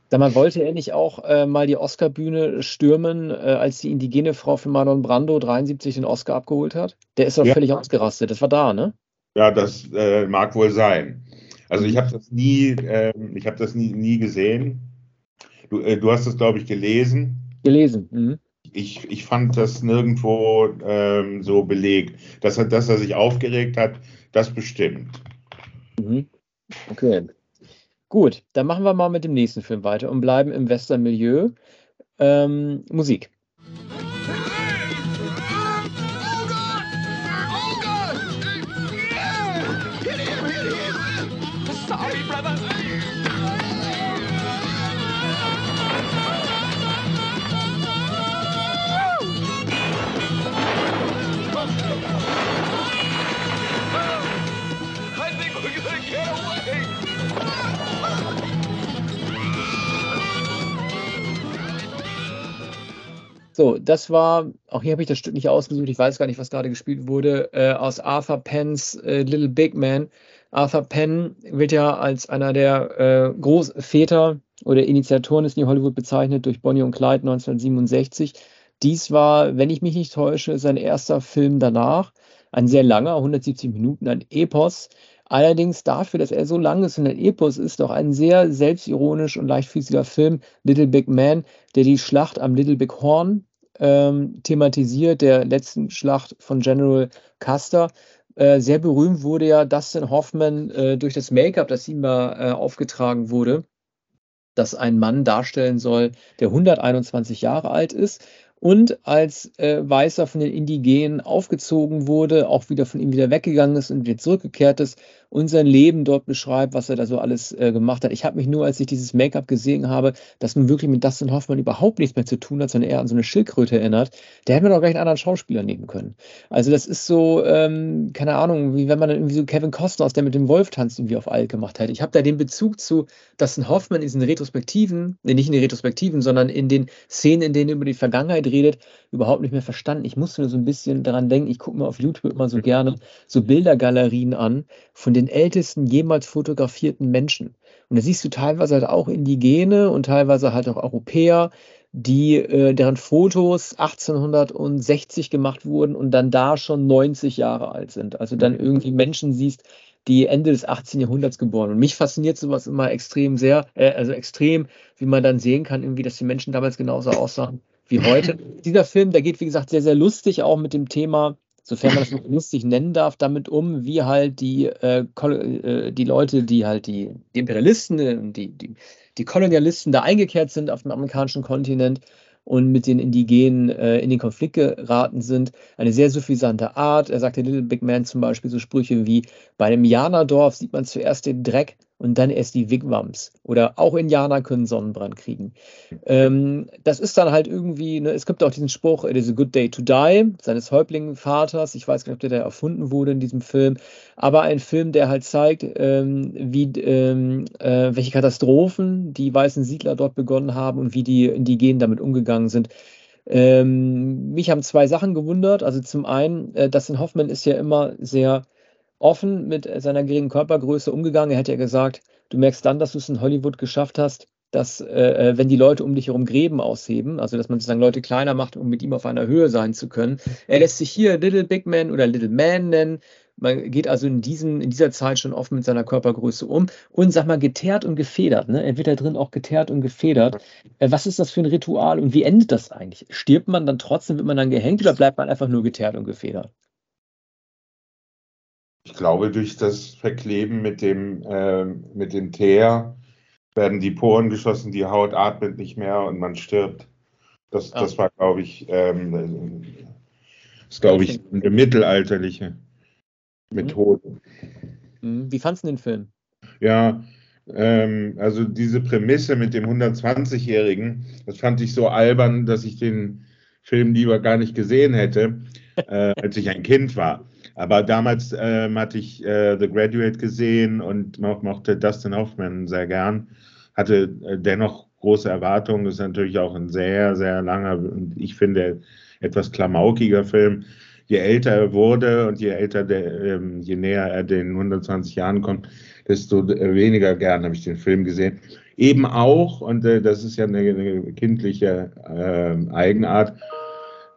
Sag mal, wollte er nicht auch äh, mal die Oscarbühne stürmen, äh, als die indigene Frau für Marlon Brando 73 den Oscar abgeholt hat? Der ist doch ja. völlig ausgerastet. Das war da, ne? Ja, das äh, mag wohl sein. Also ich habe das nie, ähm, ich habe das nie, nie gesehen. Du, äh, du hast das, glaube ich, gelesen. Gelesen. Mhm. Ich, ich fand das nirgendwo ähm, so belegt. Dass er, dass er sich aufgeregt hat, das bestimmt. Mhm. Okay. Gut, dann machen wir mal mit dem nächsten Film weiter und bleiben im Western-Milieu. Ähm, Musik. So, das war, auch hier habe ich das Stück nicht ausgesucht, ich weiß gar nicht, was gerade gespielt wurde, äh, aus Arthur Penns äh, Little Big Man. Arthur Penn wird ja als einer der äh, Großväter oder Initiatoren des New Hollywood bezeichnet durch Bonnie und Clyde 1967. Dies war, wenn ich mich nicht täusche, sein erster Film danach. Ein sehr langer, 170 Minuten, ein Epos. Allerdings dafür, dass er so lang ist und ein Epos ist, doch ein sehr selbstironisch und leichtfüßiger Film, Little Big Man, der die Schlacht am Little Big Horn ähm, thematisiert, der letzten Schlacht von General Custer. Äh, sehr berühmt wurde ja Dustin Hoffman äh, durch das Make-up, das ihm mal äh, aufgetragen wurde, das ein Mann darstellen soll, der 121 Jahre alt ist und als äh, Weißer von den Indigenen aufgezogen wurde, auch wieder von ihm wieder weggegangen ist und wieder zurückgekehrt ist und sein Leben dort beschreibt, was er da so alles äh, gemacht hat. Ich habe mich nur, als ich dieses Make-up gesehen habe, das nun wirklich mit Dustin Hoffmann überhaupt nichts mehr zu tun hat, sondern eher an so eine Schildkröte erinnert, der hätte man doch gleich einen anderen Schauspieler nehmen können. Also das ist so, ähm, keine Ahnung, wie wenn man dann irgendwie so Kevin Costner aus der mit dem Wolf tanzt irgendwie auf alt gemacht hätte. Ich habe da den Bezug zu Dustin Hoffmann in diesen Retrospektiven, nee, nicht in den Retrospektiven, sondern in den Szenen, in denen er über die Vergangenheit redet, überhaupt nicht mehr verstanden. Ich musste nur so ein bisschen daran denken, ich gucke mir auf YouTube immer so gerne so Bildergalerien an von den ältesten jemals fotografierten Menschen. Und da siehst du teilweise halt auch Indigene und teilweise halt auch Europäer, die, äh, deren Fotos 1860 gemacht wurden und dann da schon 90 Jahre alt sind. Also dann irgendwie Menschen siehst, die Ende des 18. Jahrhunderts geboren. Und mich fasziniert sowas immer extrem sehr, äh, also extrem, wie man dann sehen kann, irgendwie, dass die Menschen damals genauso aussahen wie heute. Dieser Film, der geht, wie gesagt, sehr, sehr lustig auch mit dem Thema, sofern man das noch lustig nennen darf, damit um, wie halt die, äh, äh, die Leute, die halt die, die Imperialisten, äh, die, die, die Kolonialisten da eingekehrt sind auf dem amerikanischen Kontinent und mit den Indigenen äh, in den Konflikt geraten sind. Eine sehr suffisante Art. Er sagte Little Big Man zum Beispiel so Sprüche wie, bei einem Janerdorf sieht man zuerst den Dreck und dann erst die Wigwams. Oder auch Indianer können Sonnenbrand kriegen. Ähm, das ist dann halt irgendwie, ne, es gibt auch diesen Spruch, it is a good day to die, seines Häuptlingvaters. Ich weiß gar nicht, ob der da erfunden wurde in diesem Film. Aber ein Film, der halt zeigt, ähm, wie, ähm, äh, welche Katastrophen die weißen Siedler dort begonnen haben und wie die Indigenen damit umgegangen sind. Ähm, mich haben zwei Sachen gewundert. Also zum einen, äh, Dustin Hoffman ist ja immer sehr offen mit seiner geringen Körpergröße umgegangen. Er hätte ja gesagt, du merkst dann, dass du es in Hollywood geschafft hast, dass, äh, äh, wenn die Leute um dich herum Gräben ausheben, also dass man sozusagen Leute kleiner macht, um mit ihm auf einer Höhe sein zu können. Er lässt sich hier Little Big Man oder Little Man nennen. Man geht also in, diesen, in dieser Zeit schon oft mit seiner Körpergröße um und sag mal geteert und gefedert. Ne? Er wird da drin auch geteert und gefedert. Äh, was ist das für ein Ritual und wie endet das eigentlich? Stirbt man dann trotzdem, wird man dann gehängt oder bleibt man einfach nur geteert und gefedert? Ich glaube, durch das Verkleben mit dem, äh, mit dem Teer werden die Poren geschlossen, die Haut atmet nicht mehr und man stirbt. Das, ah. das war, glaube ich, ähm, ist, glaube ich, eine mittelalterliche Methode. Mhm. Wie fandest du den Film? Ja, ähm, also diese Prämisse mit dem 120-Jährigen, das fand ich so albern, dass ich den Film lieber gar nicht gesehen hätte, äh, als ich ein Kind war. Aber damals ähm, hatte ich äh, The Graduate gesehen und mo mochte Dustin Hoffman sehr gern. Hatte äh, dennoch große Erwartungen. Ist natürlich auch ein sehr, sehr langer und ich finde etwas klamaukiger Film. Je älter er wurde und je älter der, ähm, je näher er den 120 Jahren kommt, desto weniger gern habe ich den Film gesehen. Eben auch, und äh, das ist ja eine, eine kindliche äh, Eigenart,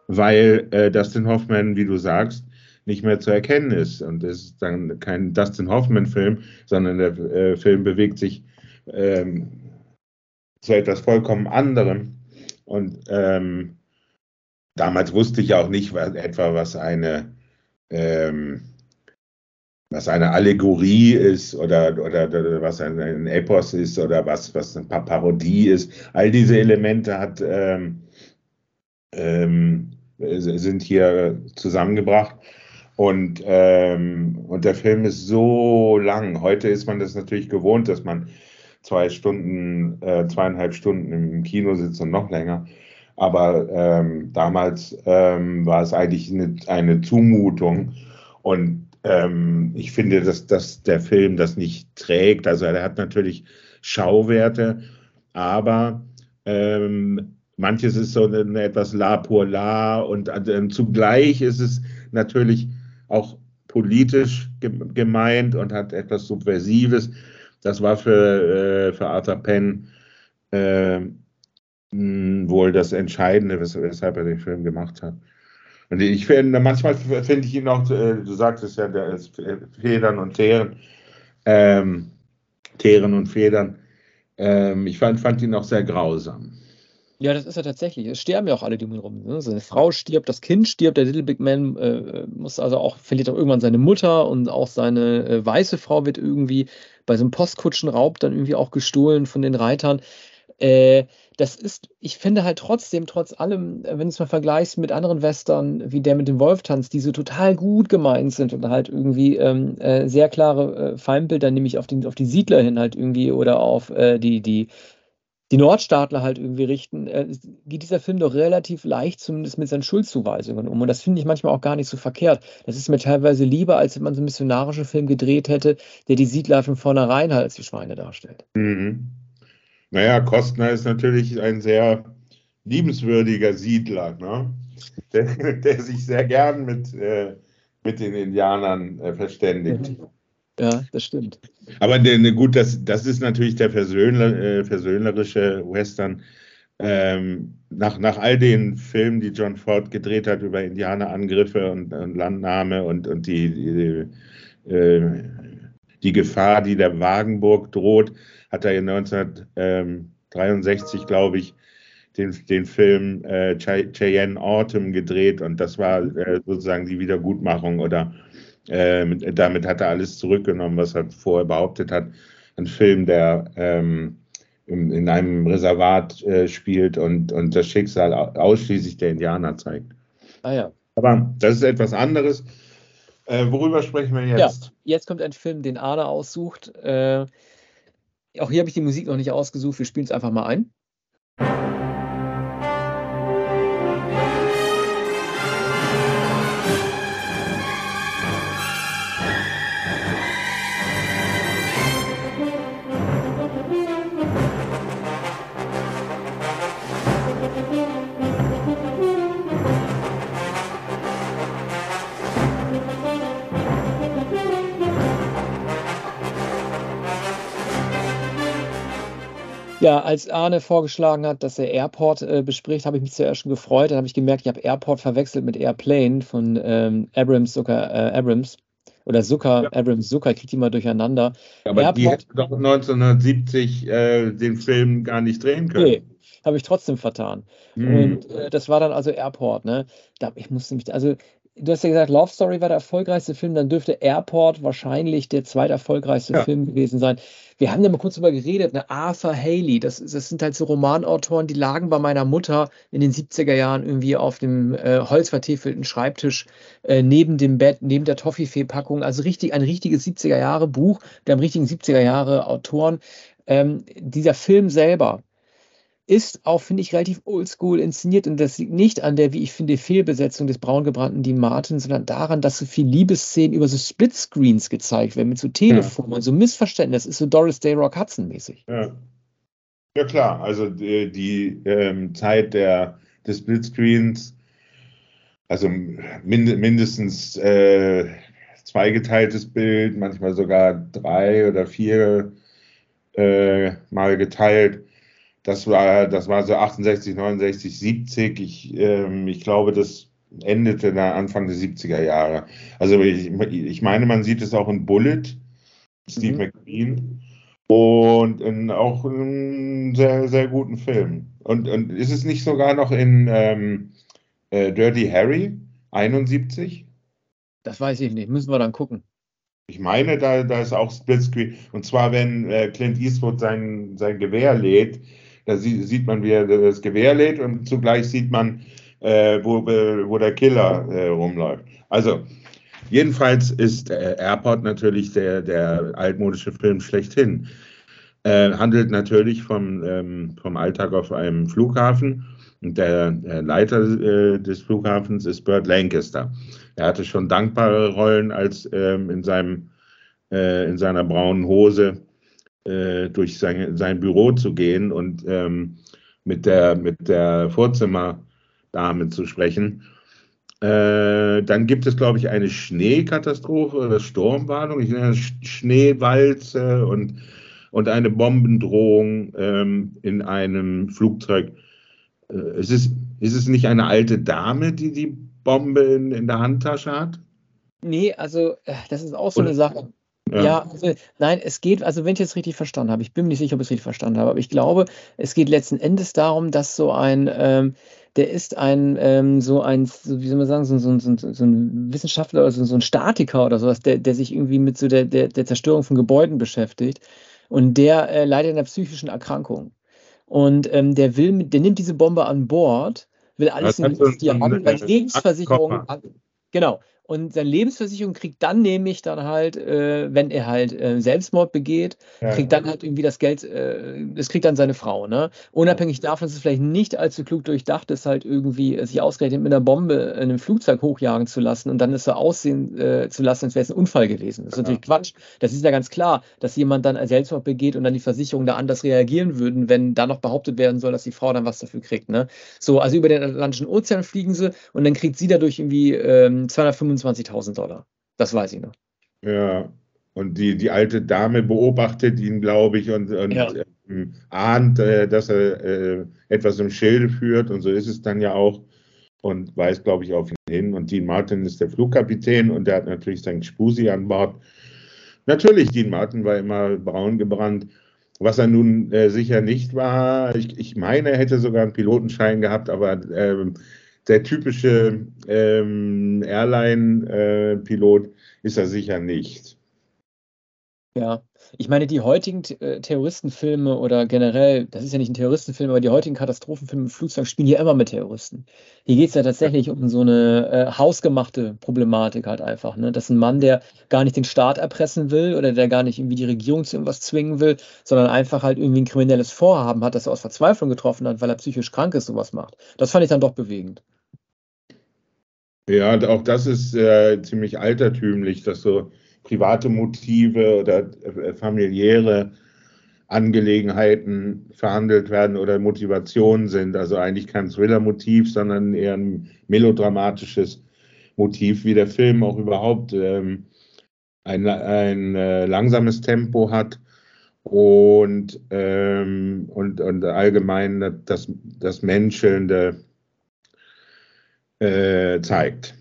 weil äh, Dustin Hoffman, wie du sagst, nicht mehr zu erkennen ist. Und es ist dann kein Dustin Hoffman-Film, sondern der äh, Film bewegt sich ähm, zu etwas vollkommen anderem. Und ähm, damals wusste ich auch nicht was, etwa, was eine, ähm, was eine Allegorie ist oder, oder, oder was ein, ein, Epos ist oder was, was eine Parodie ist. All diese Elemente hat, ähm, ähm, sind hier zusammengebracht. Und, ähm, und der Film ist so lang. Heute ist man das natürlich gewohnt, dass man zwei Stunden, äh, zweieinhalb Stunden im Kino sitzt und noch länger. Aber ähm, damals ähm, war es eigentlich eine, eine Zumutung. Und ähm, ich finde, dass, dass der Film das nicht trägt. Also er hat natürlich Schauwerte, aber ähm, manches ist so eine, etwas la pour la und äh, zugleich ist es natürlich auch politisch gemeint und hat etwas Subversives. Das war für, äh, für Arthur Penn äh, wohl das Entscheidende, weshalb er den Film gemacht hat. Und ich finde, manchmal finde ich ihn auch, äh, du sagtest ja, der ist Federn und Teeren, ähm, Teeren und Federn. Ähm, ich fand, fand ihn auch sehr grausam. Ja, das ist ja tatsächlich. Es sterben ja auch alle, die um ihn rum sind. Ne? Seine Frau stirbt, das Kind stirbt, der Little Big Man äh, muss also auch, verliert auch irgendwann seine Mutter und auch seine äh, weiße Frau wird irgendwie bei so einem Postkutschenraub dann irgendwie auch gestohlen von den Reitern. Äh, das ist, ich finde halt trotzdem, trotz allem, wenn du es mal vergleichst mit anderen Western, wie der mit dem Wolftanz, die so total gut gemeint sind und halt irgendwie ähm, äh, sehr klare äh, Feindbilder, nämlich auf, den, auf die Siedler hin halt irgendwie oder auf äh, die, die die Nordstaatler halt irgendwie richten, äh, geht dieser Film doch relativ leicht zumindest mit seinen Schuldzuweisungen um. Und das finde ich manchmal auch gar nicht so verkehrt. Das ist mir teilweise lieber, als wenn man so einen missionarischen Film gedreht hätte, der die Siedler von vornherein halt als die Schweine darstellt. Mhm. Naja, Kostner ist natürlich ein sehr liebenswürdiger Siedler, ne? der, der sich sehr gern mit, äh, mit den Indianern äh, verständigt. Mhm. Ja, das stimmt. Aber ne, gut, das, das ist natürlich der versöhnler, äh, versöhnlerische Western. ähm, nach, nach all den Filmen, die John Ford gedreht hat über Indianerangriffe und, und Landnahme und, und die, die, äh, die Gefahr, die der Wagenburg droht, hat er 1963, glaube ich, den, den Film äh, Cheyenne Autumn gedreht und das war äh, sozusagen die Wiedergutmachung oder äh, damit hat er alles zurückgenommen, was er vorher behauptet hat. Ein Film, der ähm, in, in, einem Reservat äh, spielt und, und das Schicksal ausschließlich der Indianer zeigt. Ah ja. Aber das ist etwas anderes. Äh, worüber sprechen wir jetzt? Ja, jetzt kommt ein Film, den Arne aussucht. Äh, auch hier habe ich die Musik noch nicht ausgesucht. Wir spielen es einfach mal ein. Ja, als Arne vorgeschlagen hat, dass er Airport äh, bespricht, habe ich mich zuerst schon gefreut. Dann habe ich gemerkt, ich habe Airport verwechselt mit Airplane von ähm, Abrams, Zucker, äh, Abrams. Oder Zucker, ja. Abrams, Zucker, kriegt die mal durcheinander. Aber Airport, die hätten doch 1970 äh, den Film gar nicht drehen können. Nee, habe ich trotzdem vertan. Mhm. Und äh, das war dann also Airport, ne? Da, ich musste mich, also du hast ja gesagt, Love Story war der erfolgreichste Film, dann dürfte Airport wahrscheinlich der zweiterfolgreichste ja. Film gewesen sein. Wir haben ja mal kurz darüber geredet, ne? Arthur Haley, das, das sind halt so Romanautoren, die lagen bei meiner Mutter in den 70er Jahren irgendwie auf dem äh, holzvertäfelten Schreibtisch äh, neben dem Bett, neben der Toffifee-Packung. Also richtig, ein richtiges 70er Jahre Buch der haben richtigen 70er Jahre Autoren. Ähm, dieser Film selber, ist auch, finde ich, relativ oldschool inszeniert und das liegt nicht an der, wie ich finde, Fehlbesetzung des braungebrannten Dean Martin, sondern daran, dass so viele Liebesszenen über so Splitscreens gezeigt werden, mit so Telefonen, ja. so Missverständnis. Das ist so Doris Day Rock Hudson mäßig. Ja. ja, klar. Also die, die ähm, Zeit der, des Splitscreens, also mind, mindestens äh, zweigeteiltes Bild, manchmal sogar drei oder vier äh, mal geteilt das war, das war so 68, 69, 70. Ich, ähm, ich glaube, das endete da Anfang der 70er Jahre. Also ich, ich meine, man sieht es auch in Bullet, Steve mhm. McQueen. Und in, auch einen sehr, sehr guten Film. Und, und ist es nicht sogar noch in ähm, äh, Dirty Harry 71? Das weiß ich nicht, müssen wir dann gucken. Ich meine, da, da ist auch Splitscreen. Und zwar, wenn äh, Clint Eastwood sein, sein Gewehr lädt, da sieht man, wie er das Gewehr lädt und zugleich sieht man, äh, wo, wo der Killer äh, rumläuft. Also, jedenfalls ist äh, Airport natürlich der, der altmodische Film schlechthin. Äh, handelt natürlich vom, ähm, vom Alltag auf einem Flughafen. Und der, der Leiter äh, des Flughafens ist Burt Lancaster. Er hatte schon dankbare Rollen als ähm, in, seinem, äh, in seiner braunen Hose äh, durch sein, sein Büro zu gehen und ähm, mit, der, mit der Vorzimmerdame zu sprechen. Äh, dann gibt es, glaube ich, eine Schneekatastrophe oder Sturmwarnung, ich nenne Schneewalze und, und eine Bombendrohung ähm, in einem Flugzeug. Äh, ist, es, ist es nicht eine alte Dame, die die Bombe in, in der Handtasche hat? Nee, also äh, das ist auch so eine Sache. Ja, ja also, nein, es geht, also wenn ich es richtig verstanden habe, ich bin mir nicht sicher, ob ich es richtig verstanden habe, aber ich glaube, es geht letzten Endes darum, dass so ein, ähm, der ist ein, ähm, so ein, so, wie soll man sagen, so, so, so, so ein Wissenschaftler oder so, ein Statiker oder sowas, der, der sich irgendwie mit so der, der, der Zerstörung von Gebäuden beschäftigt und der äh, leidet einer psychischen Erkrankung. Und ähm, der will, der nimmt diese Bombe an Bord, will alles investieren, weil Lebensversicherung, genau, und seine Lebensversicherung kriegt dann nämlich dann halt, äh, wenn er halt äh, Selbstmord begeht, ja, kriegt dann halt irgendwie das Geld, äh, das kriegt dann seine Frau, ne? Unabhängig davon, dass es vielleicht nicht allzu klug durchdacht ist, halt irgendwie äh, sich ausgerechnet mit einer Bombe in einem Flugzeug hochjagen zu lassen und dann es so aussehen äh, zu lassen, als wäre es ein Unfall gewesen. Das ist ja. natürlich Quatsch. Das ist ja ganz klar, dass jemand dann Selbstmord begeht und dann die Versicherung da anders reagieren würden, wenn da noch behauptet werden soll, dass die Frau dann was dafür kriegt, ne? So, also über den Atlantischen Ozean fliegen sie und dann kriegt sie dadurch irgendwie ähm, 225 25.000 Dollar. Das weiß ich noch. Ja, Und die, die alte Dame beobachtet ihn, glaube ich, und, und ja. äh, ahnt, äh, dass er äh, etwas im Schilde führt. Und so ist es dann ja auch. Und weist, glaube ich, auf ihn hin. Und Dean Martin ist der Flugkapitän und der hat natürlich seinen Spusi an Bord. Natürlich, Dean Martin war immer braun gebrannt. Was er nun äh, sicher nicht war, ich, ich, meine, er hätte sogar einen Pilotenschein gehabt, aber ähm, der typische ähm, Airline-Pilot äh, ist er sicher nicht. Ja, ich meine, die heutigen äh, Terroristenfilme oder generell, das ist ja nicht ein Terroristenfilm, aber die heutigen Katastrophenfilme im Flugzeug spielen ja immer mit Terroristen. Hier geht es ja tatsächlich um so eine äh, hausgemachte Problematik halt einfach. Ne? Dass ein Mann, der gar nicht den Staat erpressen will oder der gar nicht irgendwie die Regierung zu irgendwas zwingen will, sondern einfach halt irgendwie ein kriminelles Vorhaben hat, das er aus Verzweiflung getroffen hat, weil er psychisch krank ist, sowas macht. Das fand ich dann doch bewegend. Ja, auch das ist äh, ziemlich altertümlich, dass so private Motive oder äh, familiäre Angelegenheiten verhandelt werden oder Motivationen sind. Also eigentlich kein Thriller-Motiv, sondern eher ein melodramatisches Motiv, wie der Film auch überhaupt ähm, ein, ein äh, langsames Tempo hat und, ähm, und, und allgemein das, das Menschelnde äh, zeigt.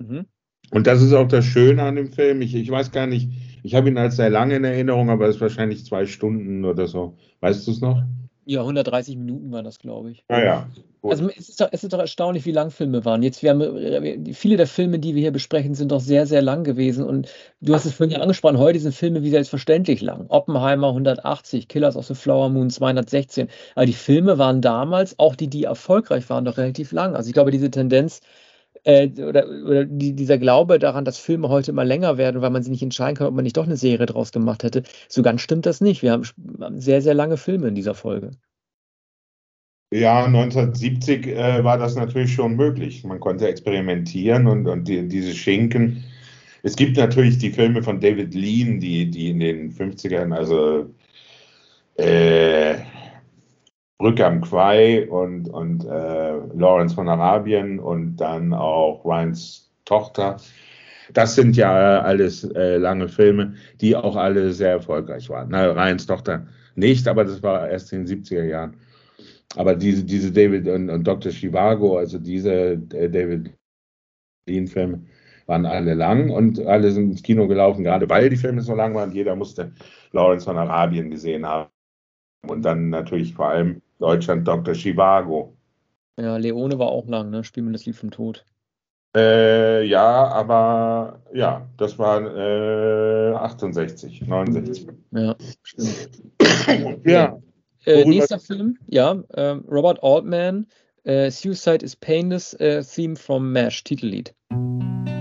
Mhm. Und das ist auch das Schöne an dem Film. Ich, ich weiß gar nicht, ich habe ihn als sehr lange in Erinnerung, aber es ist wahrscheinlich zwei Stunden oder so. Weißt du es noch? Ja, 130 Minuten war das, glaube ich. Ah ja. Gut. Also es ist, doch, es ist doch erstaunlich, wie lang Filme waren. Jetzt, wir haben, viele der Filme, die wir hier besprechen, sind doch sehr, sehr lang gewesen. Und du hast es vorhin ja angesprochen, heute sind Filme wie selbstverständlich lang. Oppenheimer 180, Killers of the Flower Moon 216. Aber die Filme waren damals, auch die, die erfolgreich waren, doch relativ lang. Also ich glaube, diese Tendenz äh, oder, oder die, dieser Glaube daran, dass Filme heute immer länger werden, weil man sich nicht entscheiden kann, ob man nicht doch eine Serie draus gemacht hätte, so ganz stimmt das nicht. Wir haben sehr, sehr lange Filme in dieser Folge. Ja, 1970 äh, war das natürlich schon möglich. Man konnte experimentieren und, und die, diese Schinken. Es gibt natürlich die Filme von David Lean, die, die in den 50ern, also äh, Brücke am Quai und, und äh, Lawrence von Arabien und dann auch Ryans Tochter. Das sind ja alles äh, lange Filme, die auch alle sehr erfolgreich waren. Na, Ryans Tochter nicht, aber das war erst in den 70er Jahren. Aber diese, diese David und, und Dr. Chivago, also diese äh, David Lean-Filme, waren alle lang und alle sind ins Kino gelaufen, gerade weil die Filme so lang waren. Jeder musste Lawrence von Arabien gesehen haben. Und dann natürlich vor allem Deutschland Dr. Chivago. Ja, Leone war auch lang, ne? Spiel mir das Lied vom Tod. Äh, ja, aber ja, das war äh, 68, 69. Ja, stimmt. ja. Äh, nächster Film, ja, äh, Robert Altman, äh, Suicide is Painless, äh, Theme from MASH, Titellied. of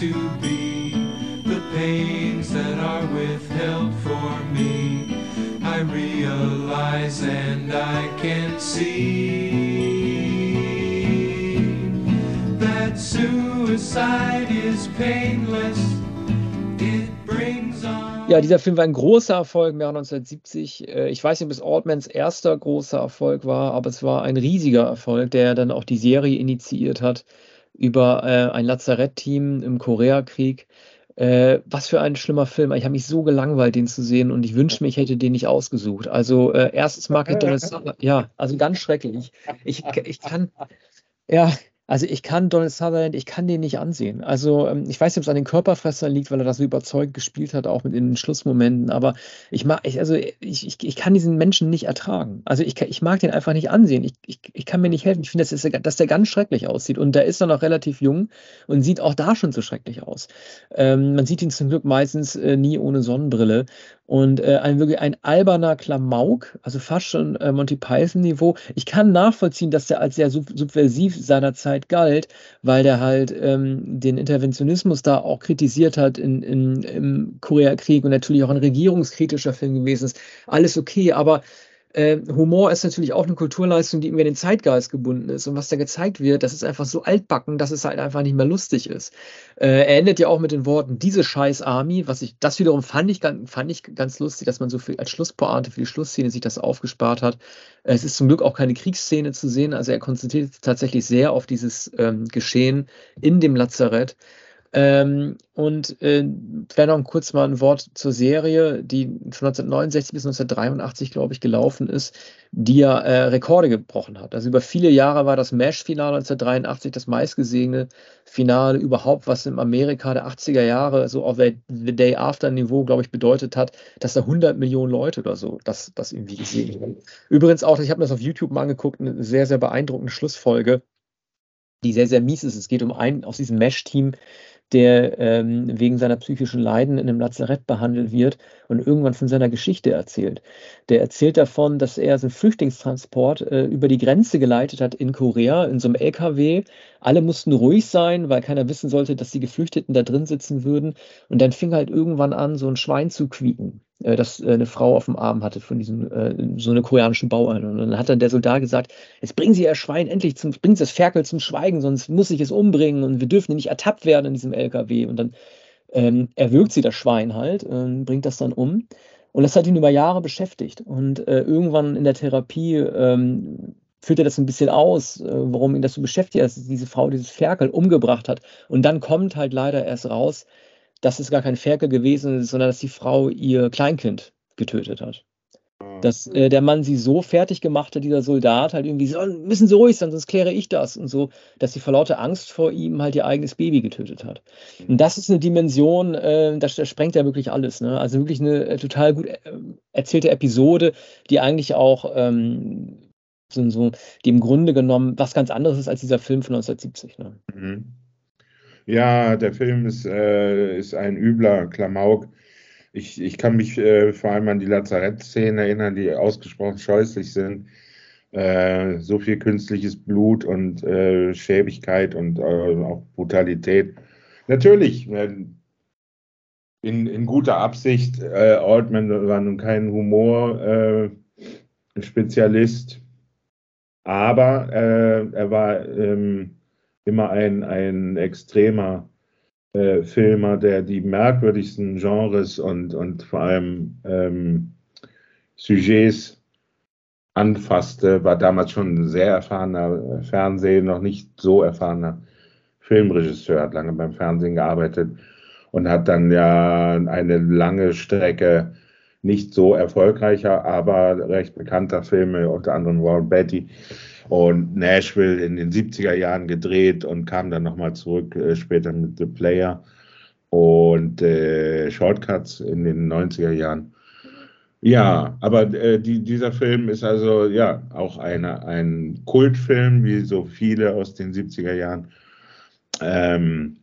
to be, the pains that are withheld for me. I realize and I can see that suicide is painless. Ja, dieser Film war ein großer Erfolg im Jahr 1970. Äh, ich weiß nicht, ob es Altmans erster großer Erfolg war, aber es war ein riesiger Erfolg, der dann auch die Serie initiiert hat über äh, ein Lazarettteam im Koreakrieg. Äh, was für ein schlimmer Film. Ich habe mich so gelangweilt, den zu sehen und ich wünschte mir, ich hätte den nicht ausgesucht. Also äh, erstens mag ich Sutherland, ja, also ganz schrecklich. Ich, ich kann, ja, also ich kann Donald Sutherland, ich kann den nicht ansehen. Also ähm, ich weiß nicht, ob es an den Körperfressern liegt, weil er das so überzeugt gespielt hat, auch mit in den Schlussmomenten. Aber ich mag, ich, also ich, ich, ich kann diesen Menschen nicht ertragen. Also ich, ich mag den einfach nicht ansehen. Ich, ich, ich kann mir nicht helfen. Ich finde, dass, dass der ganz schrecklich aussieht. Und der ist dann auch relativ jung und sieht auch da schon so schrecklich aus. Ähm, man sieht ihn zum Glück meistens äh, nie ohne Sonnenbrille. Und äh, ein wirklich ein alberner Klamauk, also fast schon äh, Monty Python-Niveau. Ich kann nachvollziehen, dass der als sehr sub subversiv seiner Zeit galt, weil der halt ähm, den Interventionismus da auch kritisiert hat in, in, im Koreakrieg und natürlich auch ein regierungskritischer Film gewesen ist. Alles okay, aber äh, Humor ist natürlich auch eine Kulturleistung, die irgendwie an den Zeitgeist gebunden ist. Und was da gezeigt wird, das ist einfach so altbacken, dass es halt einfach nicht mehr lustig ist. Äh, er endet ja auch mit den Worten, diese scheiß Army, was ich, das wiederum fand ich, fand ich ganz lustig, dass man so viel als Schlusspointe für die Schlussszene sich das aufgespart hat. Es ist zum Glück auch keine Kriegsszene zu sehen, also er konzentriert sich tatsächlich sehr auf dieses ähm, Geschehen in dem Lazarett. Ähm, und äh, vielleicht noch kurz mal ein Wort zur Serie, die von 1969 bis 1983, glaube ich, gelaufen ist, die ja äh, Rekorde gebrochen hat. Also über viele Jahre war das MASH-Finale 1983 das meistgesehene Finale überhaupt, was im Amerika der 80er Jahre so auf The Day After Niveau, glaube ich, bedeutet hat, dass da 100 Millionen Leute oder so das, das irgendwie gesehen haben. Übrigens auch, ich habe mir das auf YouTube mal angeguckt, eine sehr, sehr beeindruckende Schlussfolge, die sehr, sehr mies ist. Es geht um einen aus diesem Mesh-Team, der ähm, wegen seiner psychischen Leiden in einem Lazarett behandelt wird und irgendwann von seiner Geschichte erzählt. Der erzählt davon, dass er so einen Flüchtlingstransport äh, über die Grenze geleitet hat in Korea, in so einem LKW. Alle mussten ruhig sein, weil keiner wissen sollte, dass die Geflüchteten da drin sitzen würden. Und dann fing halt irgendwann an, so ein Schwein zu quieken. Äh, das äh, eine Frau auf dem Arm hatte von diesem, äh, so eine koreanischen Bauern. Und dann hat dann der Soldat gesagt, jetzt bringen Sie Ihr Schwein endlich zum, bringen Sie das Ferkel zum Schweigen, sonst muss ich es umbringen und wir dürfen nicht ertappt werden in diesem LKW. Und dann ähm, erwürgt sie das Schwein halt, äh, bringt das dann um. Und das hat ihn über Jahre beschäftigt. Und äh, irgendwann in der Therapie ähm, führt er das ein bisschen aus, äh, warum ihn das so beschäftigt, dass diese Frau dieses Ferkel umgebracht hat. Und dann kommt halt leider erst raus, dass es gar kein Ferkel gewesen ist, sondern dass die Frau ihr Kleinkind getötet hat. Ah. Dass äh, der Mann sie so fertig gemacht hat, dieser Soldat, halt irgendwie so, müssen Sie ruhig sein, sonst kläre ich das und so, dass sie vor lauter Angst vor ihm halt ihr eigenes Baby getötet hat. Und das ist eine Dimension, äh, das, das sprengt ja wirklich alles. Ne? Also wirklich eine äh, total gut äh, erzählte Episode, die eigentlich auch ähm, so, so, die im Grunde genommen was ganz anderes ist als dieser Film von 1970. Ne? Mhm. Ja, der Film ist, äh, ist ein übler Klamauk. Ich, ich kann mich äh, vor allem an die Lazarett-Szenen erinnern, die ausgesprochen scheußlich sind. Äh, so viel künstliches Blut und äh, Schäbigkeit und äh, auch Brutalität. Natürlich, äh, in, in guter Absicht, Altman war nun kein Humor-Spezialist, aber er war ähm, immer ein, ein extremer äh, Filmer, der die merkwürdigsten Genres und, und vor allem ähm, Sujets anfasste, war damals schon ein sehr erfahrener Fernsehen, noch nicht so erfahrener Filmregisseur, hat lange beim Fernsehen gearbeitet und hat dann ja eine lange Strecke nicht so erfolgreicher, aber recht bekannter Filme, unter anderem Walt Betty, und Nashville in den 70er Jahren gedreht und kam dann nochmal zurück äh, später mit The Player und äh, Shortcuts in den 90er Jahren. Ja, aber äh, die, dieser Film ist also ja auch eine, ein Kultfilm, wie so viele aus den 70er Jahren. Ähm,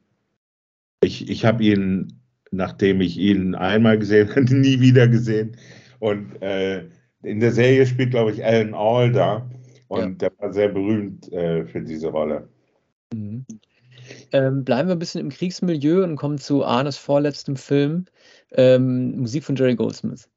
ich ich habe ihn, nachdem ich ihn einmal gesehen habe, nie wieder gesehen. Und äh, in der Serie spielt, glaube ich, Alan Alda. Und ja. der war sehr berühmt äh, für diese Rolle. Mhm. Ähm, bleiben wir ein bisschen im Kriegsmilieu und kommen zu Arnes vorletztem Film, ähm, Musik von Jerry Goldsmith.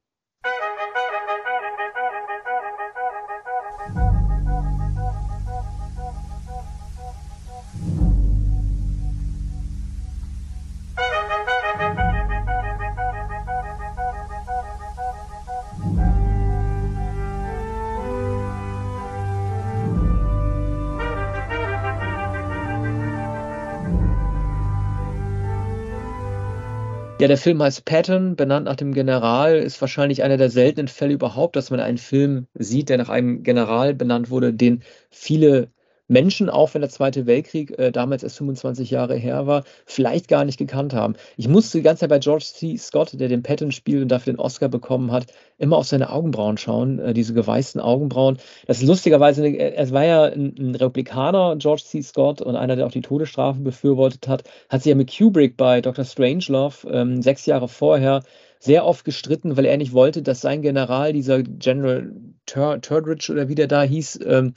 Der Film heißt Patton, benannt nach dem General, ist wahrscheinlich einer der seltenen Fälle überhaupt, dass man einen Film sieht, der nach einem General benannt wurde, den viele Menschen, auch wenn der Zweite Weltkrieg äh, damals erst 25 Jahre her war, vielleicht gar nicht gekannt haben. Ich musste die ganze Zeit bei George C. Scott, der den Patton spielt und dafür den Oscar bekommen hat, immer auf seine Augenbrauen schauen, äh, diese geweißten Augenbrauen. Das ist lustigerweise, äh, er war ja ein, ein, Republikaner, George C. Scott, und einer, der auch die Todesstrafe befürwortet hat, hat sich ja mit Kubrick bei Dr. Strangelove ähm, sechs Jahre vorher sehr oft gestritten, weil er nicht wollte, dass sein General, dieser General Tur Turdridge oder wie der da hieß, ähm,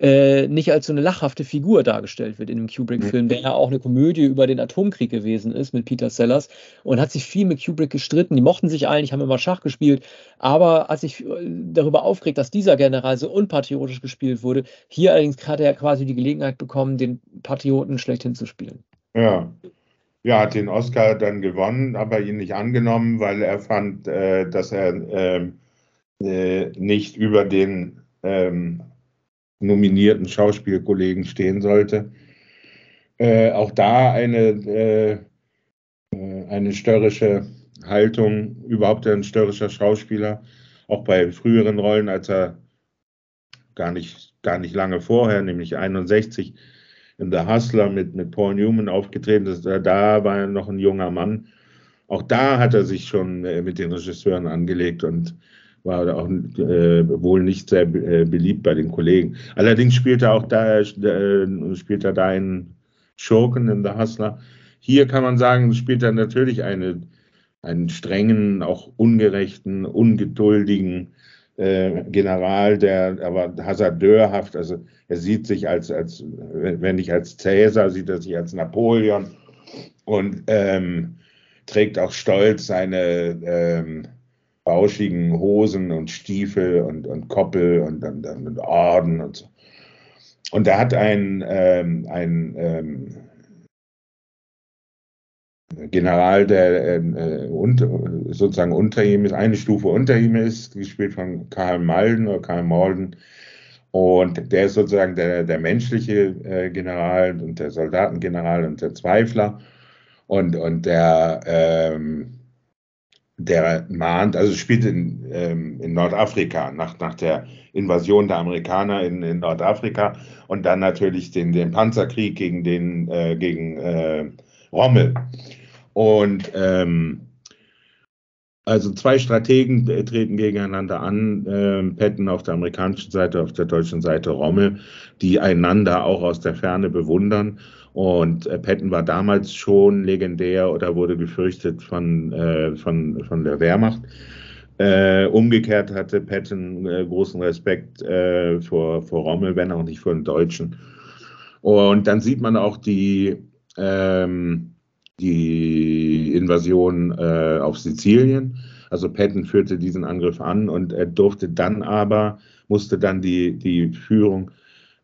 äh, nicht als so eine lachhafte Figur dargestellt wird in dem Kubrick-Film, der ja auch eine Komödie über den Atomkrieg gewesen ist mit Peter Sellers und hat sich viel mit Kubrick gestritten. Die mochten sich eigentlich, haben immer Schach gespielt, aber hat sich äh, darüber aufgeregt, dass dieser General so unpatriotisch gespielt wurde. Hier allerdings hat er quasi die Gelegenheit bekommen, den Patrioten schlechthin zu spielen. Ja. Ja, hat den Oscar dann gewonnen, aber ihn nicht angenommen, weil er fand, äh, dass er ähm, äh, nicht über den ähm, nominierten Schauspielkollegen stehen sollte. Äh, auch da eine, äh, äh, eine störrische Haltung, überhaupt ein störrischer Schauspieler, auch bei früheren Rollen, als er gar nicht, gar nicht lange vorher, nämlich 61, in The Hustler mit, mit Paul Newman aufgetreten ist. Da war er noch ein junger Mann. Auch da hat er sich schon äh, mit den Regisseuren angelegt und war auch äh, wohl nicht sehr äh, beliebt bei den Kollegen. Allerdings spielt er auch da, äh, spielt er da einen Schurken in The Hustler. Hier kann man sagen, spielt er natürlich eine, einen strengen, auch ungerechten, ungeduldigen äh, General, der aber hasardeurhaft, also er sieht sich als, als wenn nicht als Cäsar, sieht er sich als Napoleon und ähm, trägt auch stolz seine ähm, bauschigen Hosen und Stiefel und, und Koppel und, und, und Orden und so. Und er hat ein, ähm, ein ähm, General, der äh, unter, sozusagen unter ihm ist, eine Stufe unter ihm ist, gespielt von Karl Malden oder Karl Malden. Und der ist sozusagen der, der menschliche äh, General und der Soldatengeneral und der Zweifler. Und, und der, ähm, der mahnt, also spielt in, ähm, in Nordafrika, nach, nach der Invasion der Amerikaner in, in Nordafrika und dann natürlich den, den Panzerkrieg gegen, den, äh, gegen äh, Rommel. Und ähm, also zwei Strategen treten gegeneinander an, äh, Patton auf der amerikanischen Seite, auf der deutschen Seite Rommel, die einander auch aus der Ferne bewundern. Und äh, Patton war damals schon legendär oder wurde gefürchtet von, äh, von, von der Wehrmacht. Äh, umgekehrt hatte Patton äh, großen Respekt äh, vor, vor Rommel, wenn auch nicht vor den Deutschen. Und dann sieht man auch die, ähm, die Invasion äh, auf Sizilien. Also Patton führte diesen Angriff an und er durfte dann aber, musste dann die, die Führung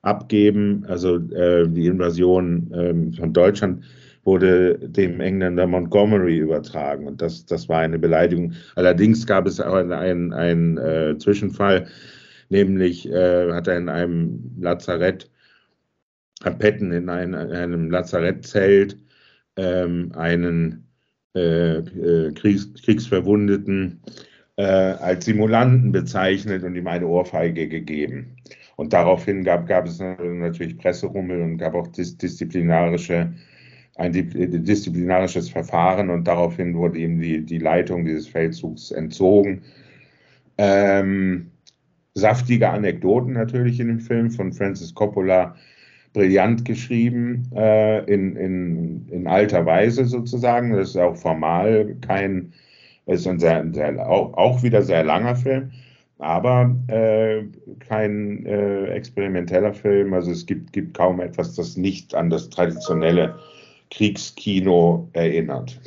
abgeben. Also äh, die Invasion äh, von Deutschland wurde dem Engländer Montgomery übertragen und das, das war eine Beleidigung. Allerdings gab es auch einen, einen äh, Zwischenfall, nämlich äh, hat er in einem Lazarett, hat Patton in, ein, in einem Lazarettzelt ähm, einen äh, äh, Kriegs, Kriegsverwundeten äh, als Simulanten bezeichnet und ihm eine Ohrfeige gegeben. Und daraufhin gab, gab es natürlich Presserummel und gab auch dis disziplinarische, ein disziplinarisches Verfahren und daraufhin wurde ihm die, die Leitung dieses Feldzugs entzogen. Ähm, saftige Anekdoten natürlich in dem Film von Francis Coppola, brillant geschrieben, äh, in, in, in alter Weise sozusagen. Das ist auch formal kein, ist ein sehr, sehr auch, auch wieder sehr langer Film aber äh, kein äh, experimenteller Film. Also es gibt, gibt kaum etwas, das nicht an das traditionelle Kriegskino erinnert.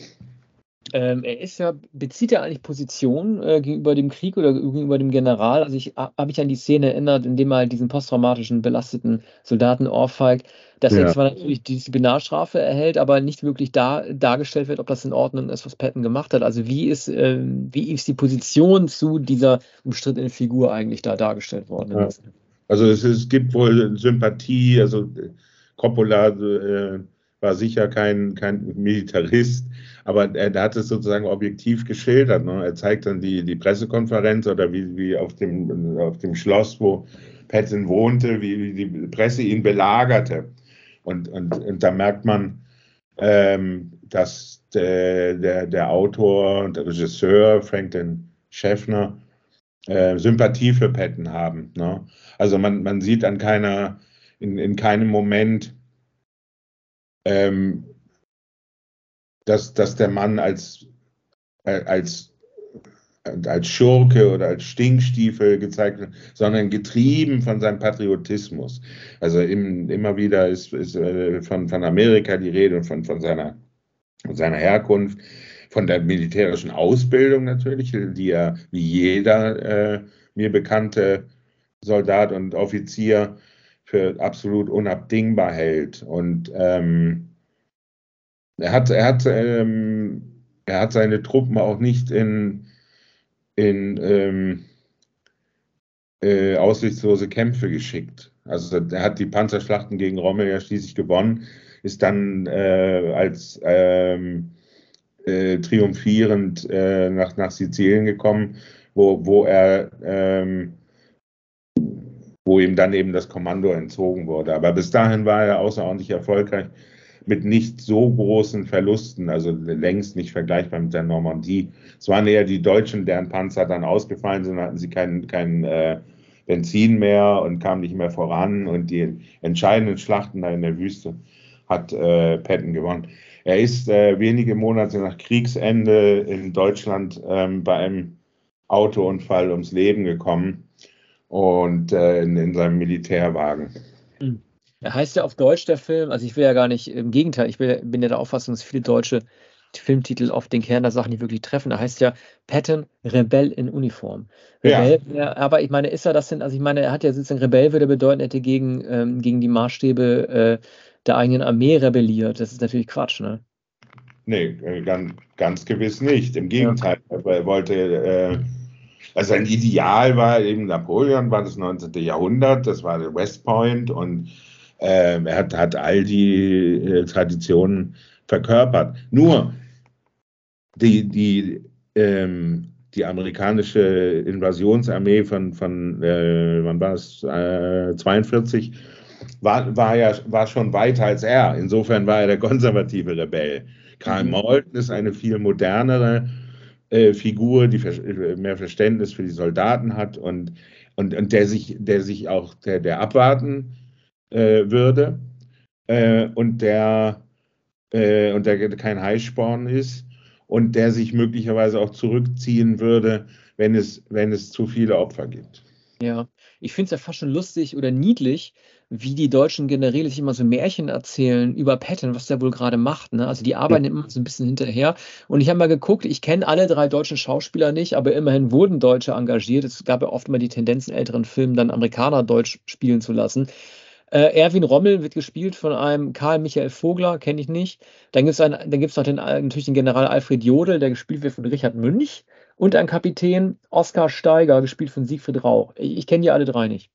Ähm, er ist ja, bezieht er eigentlich Position äh, gegenüber dem Krieg oder gegenüber dem General? Also ich habe mich an die Szene erinnert, in dem er halt diesen posttraumatischen, belasteten Soldaten ohrfeigt, dass ja. er zwar natürlich die Disziplinarstrafe erhält, aber nicht wirklich da, dargestellt wird, ob das in Ordnung ist, was Patton gemacht hat. Also wie ist, äh, wie ist die Position zu dieser umstrittenen Figur eigentlich da dargestellt worden? Ja. Also es, es, gibt wohl Sympathie, also Coppola äh, war sicher kein, kein Militarist, aber er, er, hat es sozusagen objektiv geschildert. Ne? Er zeigt dann die, die Pressekonferenz oder wie, wie auf, dem, auf dem Schloss, wo Patton wohnte, wie, wie die Presse ihn belagerte. Und, und, und da merkt man, ähm, dass der, der, der Autor und der Regisseur Franklin Schäffner äh, Sympathie für Patton haben. Ne? Also man, man sieht an keiner, in, in keinem Moment, ähm, dass, dass der Mann als, äh, als als Schurke oder als Stinkstiefel gezeigt wird, sondern getrieben von seinem Patriotismus. Also im, immer wieder ist, ist äh, von, von Amerika die Rede und von, von, seiner, von seiner Herkunft, von der militärischen Ausbildung natürlich, die er wie jeder äh, mir bekannte Soldat und Offizier für absolut unabdingbar hält. Und ähm, er hat, er hat, ähm, er hat seine Truppen auch nicht in in ähm, äh, aussichtslose Kämpfe geschickt. Also er hat die Panzerschlachten gegen Rommel ja schließlich gewonnen, ist dann äh, als ähm, äh, triumphierend äh, nach, nach Sizilien gekommen, wo, wo er ähm, wo ihm dann eben das Kommando entzogen wurde. Aber bis dahin war er außerordentlich erfolgreich mit nicht so großen Verlusten, also längst nicht vergleichbar mit der Normandie. Es waren eher die Deutschen, deren Panzer dann ausgefallen sind, hatten sie kein, kein äh, Benzin mehr und kamen nicht mehr voran und die entscheidenden Schlachten da in der Wüste hat äh, Patton gewonnen. Er ist äh, wenige Monate nach Kriegsende in Deutschland ähm, bei einem Autounfall ums Leben gekommen und äh, in, in, seinem Militärwagen. Mhm. Er heißt ja auf Deutsch der Film, also ich will ja gar nicht, im Gegenteil, ich bin ja der Auffassung, dass viele deutsche Filmtitel oft den Kern der Sachen nicht wirklich treffen. Er heißt ja Patton Rebell in Uniform. Rebell, ja. ja. aber ich meine, ist er das denn, also ich meine, er hat ja sozusagen Rebell würde bedeuten, er hätte gegen, ähm, gegen die Maßstäbe äh, der eigenen Armee rebelliert. Das ist natürlich Quatsch, ne? Nee, äh, ganz, ganz gewiss nicht. Im Gegenteil, ja. er wollte, äh, also ein Ideal war eben Napoleon, war das 19. Jahrhundert, das war der West Point und äh, er hat, hat all die äh, Traditionen verkörpert. Nur die, die, ähm, die amerikanische Invasionsarmee von, von äh, wann war es, äh, 42, war, war ja war schon weiter als er. Insofern war er der konservative Rebell. Karl mhm. Malton ist eine viel modernere äh, Figur, die mehr Verständnis für die Soldaten hat und, und, und der sich, der sich auch der, der abwarten äh, würde äh, und der äh, und der kein Heißsporn ist und der sich möglicherweise auch zurückziehen würde, wenn es, wenn es zu viele Opfer gibt. Ja, ich finde es ja fast schon lustig oder niedlich, wie die deutschen Generäle sich immer so Märchen erzählen über Patton, was der wohl gerade macht. Ne? Also die arbeiten ja. immer so ein bisschen hinterher. Und ich habe mal geguckt, ich kenne alle drei deutschen Schauspieler nicht, aber immerhin wurden Deutsche engagiert. Es gab ja oft mal die Tendenz in älteren Filmen, dann Amerikaner Deutsch spielen zu lassen. Äh, Erwin Rommel wird gespielt von einem Karl Michael Vogler, kenne ich nicht. Dann gibt es noch den, natürlich den General Alfred Jodl, der gespielt wird von Richard Münch. Und ein Kapitän Oskar Steiger, gespielt von Siegfried Rauch. Ich, ich kenne die alle drei nicht.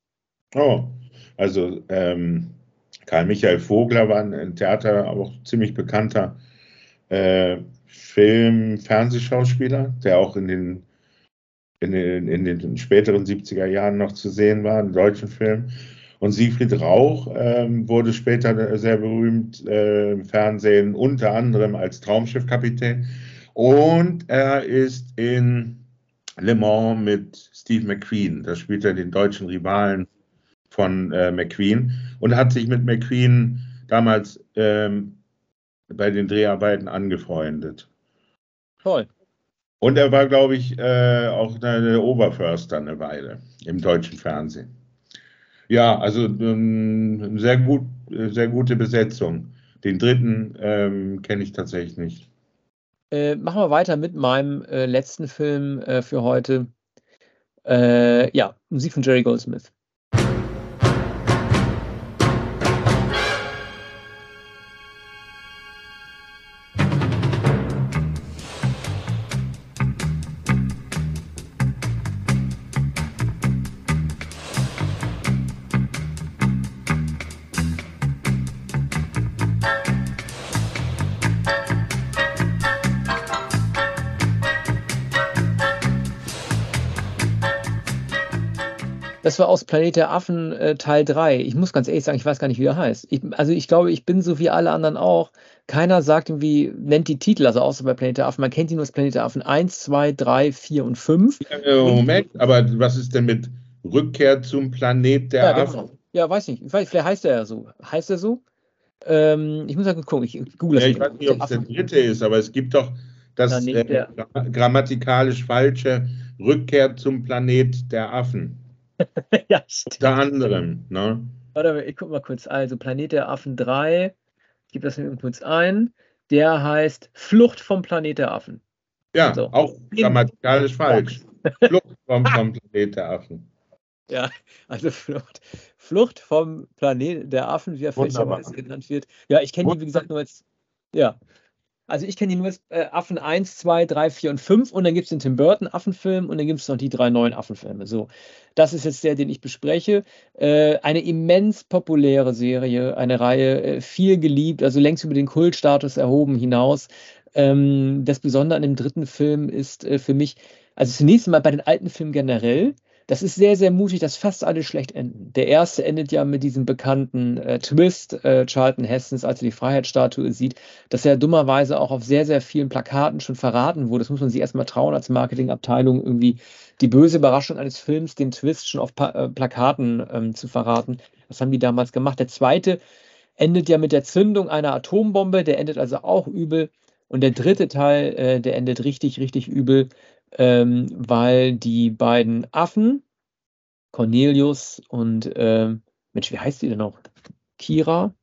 Oh, also ähm, Karl Michael Vogler war ein Theater, auch ziemlich bekannter äh, Film-, Fernsehschauspieler, der auch in den, in den, in den späteren 70er Jahren noch zu sehen war, in deutschen Filmen. Und Siegfried Rauch ähm, wurde später sehr berühmt äh, im Fernsehen, unter anderem als Traumschiffkapitän. Und er ist in Le Mans mit Steve McQueen. Da spielt er den deutschen Rivalen von äh, McQueen und hat sich mit McQueen damals ähm, bei den Dreharbeiten angefreundet. Toll. Und er war, glaube ich, äh, auch eine Oberförster eine Weile im deutschen Fernsehen. Ja, also ähm, sehr gut, sehr gute Besetzung. Den dritten ähm, kenne ich tatsächlich nicht. Äh, machen wir weiter mit meinem äh, letzten Film äh, für heute. Äh, ja, Musik von Jerry Goldsmith. Das war aus Planet der Affen äh, Teil 3. Ich muss ganz ehrlich sagen, ich weiß gar nicht, wie er heißt. Ich, also ich glaube, ich bin so wie alle anderen auch. Keiner sagt irgendwie, nennt die Titel, also außer bei Planet der Affen. Man kennt die nur als Planet der Affen 1, 2, 3, 4 und 5. Ja, Moment, aber was ist denn mit Rückkehr zum Planet der ja, Affen? Genau. Ja, weiß nicht. Vielleicht heißt er ja so. Heißt er so? Ähm, ich muss mal gucken, ich google das. Ja, ich weiß nicht, ob es der dritte ist, aber es gibt doch das äh, grammatikalisch falsche Rückkehr zum Planet der Affen. ja, stimmt. Unter anderem. Ne? Warte, ich guck mal kurz. Also Planet der Affen 3, ich gebe das mir kurz ein. Der heißt Flucht vom Planet der Affen. Ja, so. auch grammatikalisch falsch. Flucht vom, vom Planet der Affen. Ja, also Flucht, Flucht vom Planet der Affen, wie er fälschlicherweise genannt wird. Ja, ich kenne die, wie gesagt, nur als. Ja. Also ich kenne die nur als äh, Affen 1, 2, 3, 4 und 5 und dann gibt es den Tim Burton Affenfilm und dann gibt es noch die drei neuen Affenfilme. So, das ist jetzt der, den ich bespreche. Äh, eine immens populäre Serie, eine Reihe, äh, viel geliebt, also längst über den Kultstatus erhoben hinaus. Ähm, das Besondere an dem dritten Film ist äh, für mich, also zunächst mal bei den alten Filmen generell, das ist sehr, sehr mutig, dass fast alle schlecht enden. Der erste endet ja mit diesem bekannten äh, Twist, äh, Charlton Hestons, als er die Freiheitsstatue sieht, dass er dummerweise auch auf sehr, sehr vielen Plakaten schon verraten wurde. Das muss man sich erstmal trauen, als Marketingabteilung irgendwie die böse Überraschung eines Films, den Twist schon auf pa äh, Plakaten ähm, zu verraten. Das haben die damals gemacht. Der zweite endet ja mit der Zündung einer Atombombe, der endet also auch übel. Und der dritte Teil, äh, der endet richtig, richtig übel ähm, weil die beiden Affen, Cornelius und, ähm, Mensch, wie heißt die denn noch? Kira,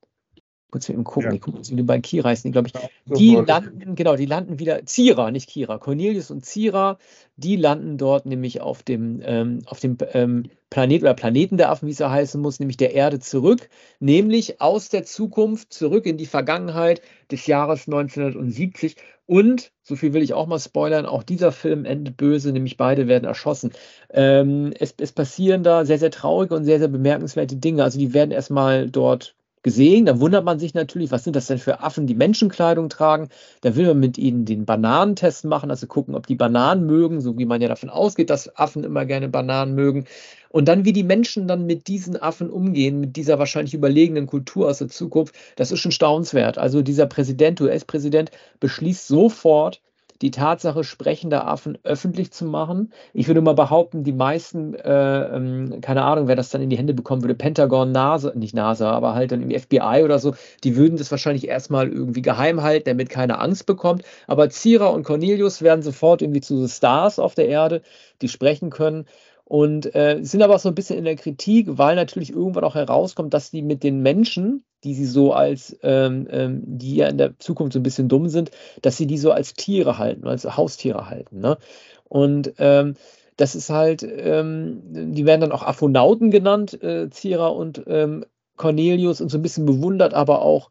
kurz mal eben gucken, ja. ich gucke, wie die beiden Kira heißen, glaube ich. Ja, die landen, genau, die landen wieder, Zira, nicht Kira, Cornelius und Zira, die landen dort nämlich auf dem, ähm, auf dem ähm, Planet oder Planeten der Affen, wie es ja heißen muss, nämlich der Erde zurück, nämlich aus der Zukunft zurück in die Vergangenheit des Jahres 1970. Und, so viel will ich auch mal spoilern, auch dieser Film endet böse, nämlich beide werden erschossen. Ähm, es, es passieren da sehr, sehr traurige und sehr, sehr bemerkenswerte Dinge. Also die werden erstmal dort gesehen. Da wundert man sich natürlich, was sind das denn für Affen, die Menschenkleidung tragen. Da will man mit ihnen den Bananentest machen, also gucken, ob die Bananen mögen, so wie man ja davon ausgeht, dass Affen immer gerne Bananen mögen. Und dann, wie die Menschen dann mit diesen Affen umgehen, mit dieser wahrscheinlich überlegenen Kultur aus der Zukunft, das ist schon staunenswert. Also dieser Präsident, US-Präsident, beschließt sofort, die Tatsache sprechender Affen öffentlich zu machen. Ich würde mal behaupten, die meisten, äh, ähm, keine Ahnung, wer das dann in die Hände bekommen würde, Pentagon, NASA, nicht NASA, aber halt dann im FBI oder so, die würden das wahrscheinlich erstmal irgendwie geheim halten, damit keiner Angst bekommt. Aber Zira und Cornelius werden sofort irgendwie zu Stars auf der Erde, die sprechen können und äh, sind aber auch so ein bisschen in der Kritik, weil natürlich irgendwann auch herauskommt, dass die mit den Menschen, die sie so als, ähm, ähm, die ja in der Zukunft so ein bisschen dumm sind, dass sie die so als Tiere halten, als Haustiere halten. Ne? Und ähm, das ist halt, ähm, die werden dann auch Aphonauten genannt, äh, Zira und ähm, Cornelius, und so ein bisschen bewundert, aber auch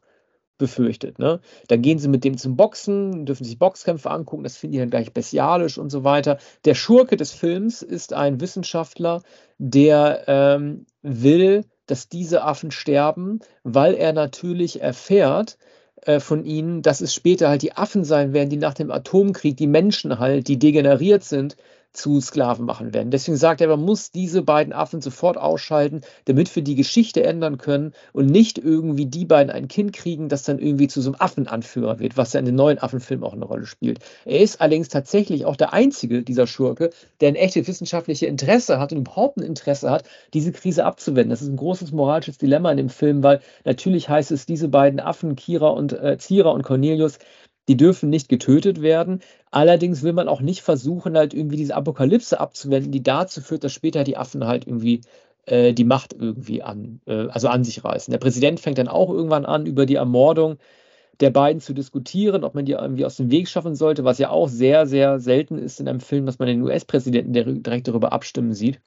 befürchtet. Ne? Dann gehen sie mit dem zum Boxen, dürfen sich Boxkämpfe angucken, das finden die dann gleich bestialisch und so weiter. Der Schurke des Films ist ein Wissenschaftler, der ähm, will, dass diese Affen sterben, weil er natürlich erfährt, äh, von ihnen, dass es später halt die Affen sein werden, die nach dem Atomkrieg die Menschen halt, die degeneriert sind, zu Sklaven machen werden. Deswegen sagt er, man muss diese beiden Affen sofort ausschalten, damit wir die Geschichte ändern können und nicht irgendwie die beiden ein Kind kriegen, das dann irgendwie zu so einem Affenanführer wird, was ja in den neuen Affenfilmen auch eine Rolle spielt. Er ist allerdings tatsächlich auch der einzige dieser Schurke, der ein echtes wissenschaftliches Interesse hat und überhaupt ein Interesse hat, diese Krise abzuwenden. Das ist ein großes moralisches Dilemma in dem Film, weil natürlich heißt es, diese beiden Affen, Kira und äh, Zira und Cornelius, die dürfen nicht getötet werden. Allerdings will man auch nicht versuchen, halt irgendwie diese Apokalypse abzuwenden, die dazu führt, dass später die Affen halt irgendwie äh, die Macht irgendwie an, äh, also an sich reißen. Der Präsident fängt dann auch irgendwann an, über die Ermordung der beiden zu diskutieren, ob man die irgendwie aus dem Weg schaffen sollte, was ja auch sehr, sehr selten ist in einem Film, dass man den US-Präsidenten direkt darüber abstimmen sieht.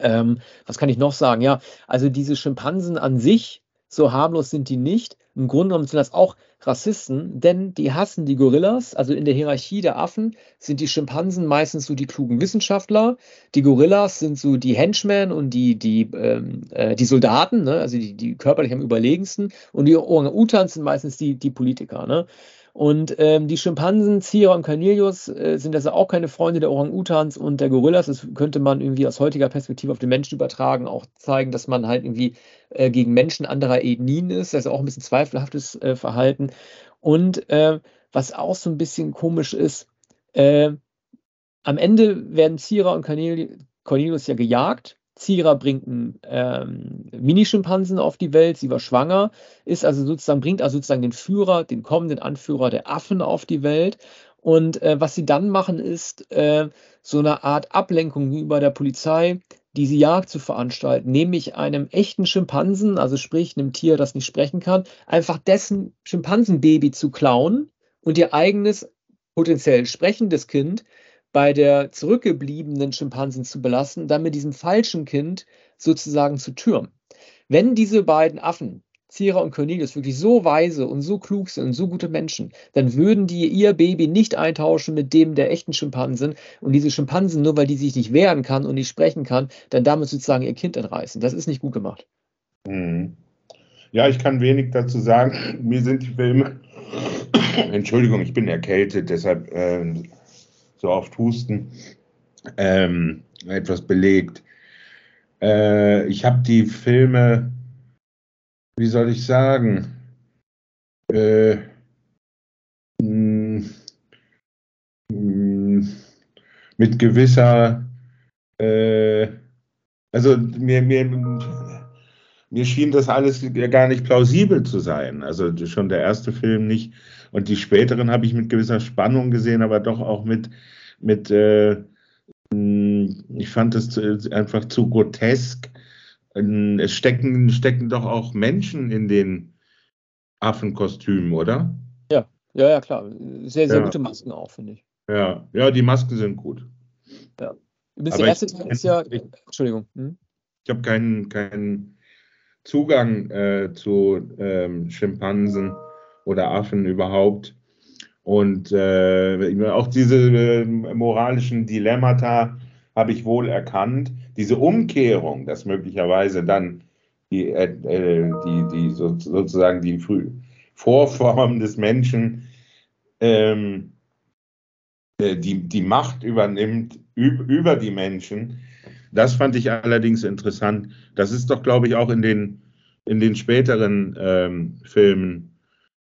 Ähm, was kann ich noch sagen? Ja, also diese Schimpansen an sich, so harmlos sind die nicht. Im Grunde genommen sind das auch Rassisten, denn die hassen die Gorillas. Also in der Hierarchie der Affen sind die Schimpansen meistens so die klugen Wissenschaftler. Die Gorillas sind so die Henchmen und die, die, ähm, äh, die Soldaten, ne? also die, die körperlich am überlegensten. Und die Orang-Utans sind meistens die, die Politiker. Ne? Und ähm, die Schimpansen, Zira und Cornelius, äh, sind also auch keine Freunde der Orang-Utans und der Gorillas. Das könnte man irgendwie aus heutiger Perspektive auf den Menschen übertragen, auch zeigen, dass man halt irgendwie äh, gegen Menschen anderer Ethnien ist. Das ist auch ein bisschen zweifelhaftes äh, Verhalten. Und äh, was auch so ein bisschen komisch ist, äh, am Ende werden Zira und Cornelius ja gejagt Zira bringt einen ähm, Mini-Schimpansen auf die Welt, sie war schwanger, ist also sozusagen, bringt also sozusagen den Führer, den kommenden Anführer der Affen auf die Welt. Und äh, was sie dann machen, ist äh, so eine Art Ablenkung gegenüber der Polizei, diese Jagd zu veranstalten, nämlich einem echten Schimpansen, also sprich einem Tier, das nicht sprechen kann, einfach dessen Schimpansenbaby zu klauen und ihr eigenes potenziell sprechendes Kind bei der zurückgebliebenen Schimpansen zu belassen, dann mit diesem falschen Kind sozusagen zu türmen. Wenn diese beiden Affen, Zierer und Cornelius, wirklich so weise und so klug sind und so gute Menschen, dann würden die ihr Baby nicht eintauschen mit dem der echten Schimpansen und diese Schimpansen, nur weil die sich nicht wehren kann und nicht sprechen kann, dann damit sozusagen ihr Kind entreißen. Das ist nicht gut gemacht. Mhm. Ja, ich kann wenig dazu sagen. Mir sind die Filme, Entschuldigung, ich bin erkältet, deshalb äh, so oft husten, ähm, etwas belegt. Äh, ich habe die Filme, wie soll ich sagen, äh, mh, mh, mit gewisser, äh, also mir, mir, mir schien das alles gar nicht plausibel zu sein. Also schon der erste Film nicht. Und die späteren habe ich mit gewisser Spannung gesehen, aber doch auch mit, mit äh, ich fand es einfach zu grotesk. Es stecken, stecken doch auch Menschen in den Affenkostümen, oder? Ja, ja, ja, klar. Sehr, sehr ja. gute Masken auch, finde ich. Ja, ja, die Masken sind gut. Ja. Übrigens, der erste Teil ist ja. Entschuldigung. Hm? Ich habe keinen, keinen Zugang äh, zu ähm, Schimpansen oder Affen überhaupt. Und äh, auch diese äh, moralischen Dilemmata habe ich wohl erkannt. Diese Umkehrung, dass möglicherweise dann die, äh, äh die, die so, sozusagen die Vorform des Menschen ähm, äh, die, die Macht übernimmt über die Menschen, das fand ich allerdings interessant. Das ist doch, glaube ich, auch in den, in den späteren ähm, Filmen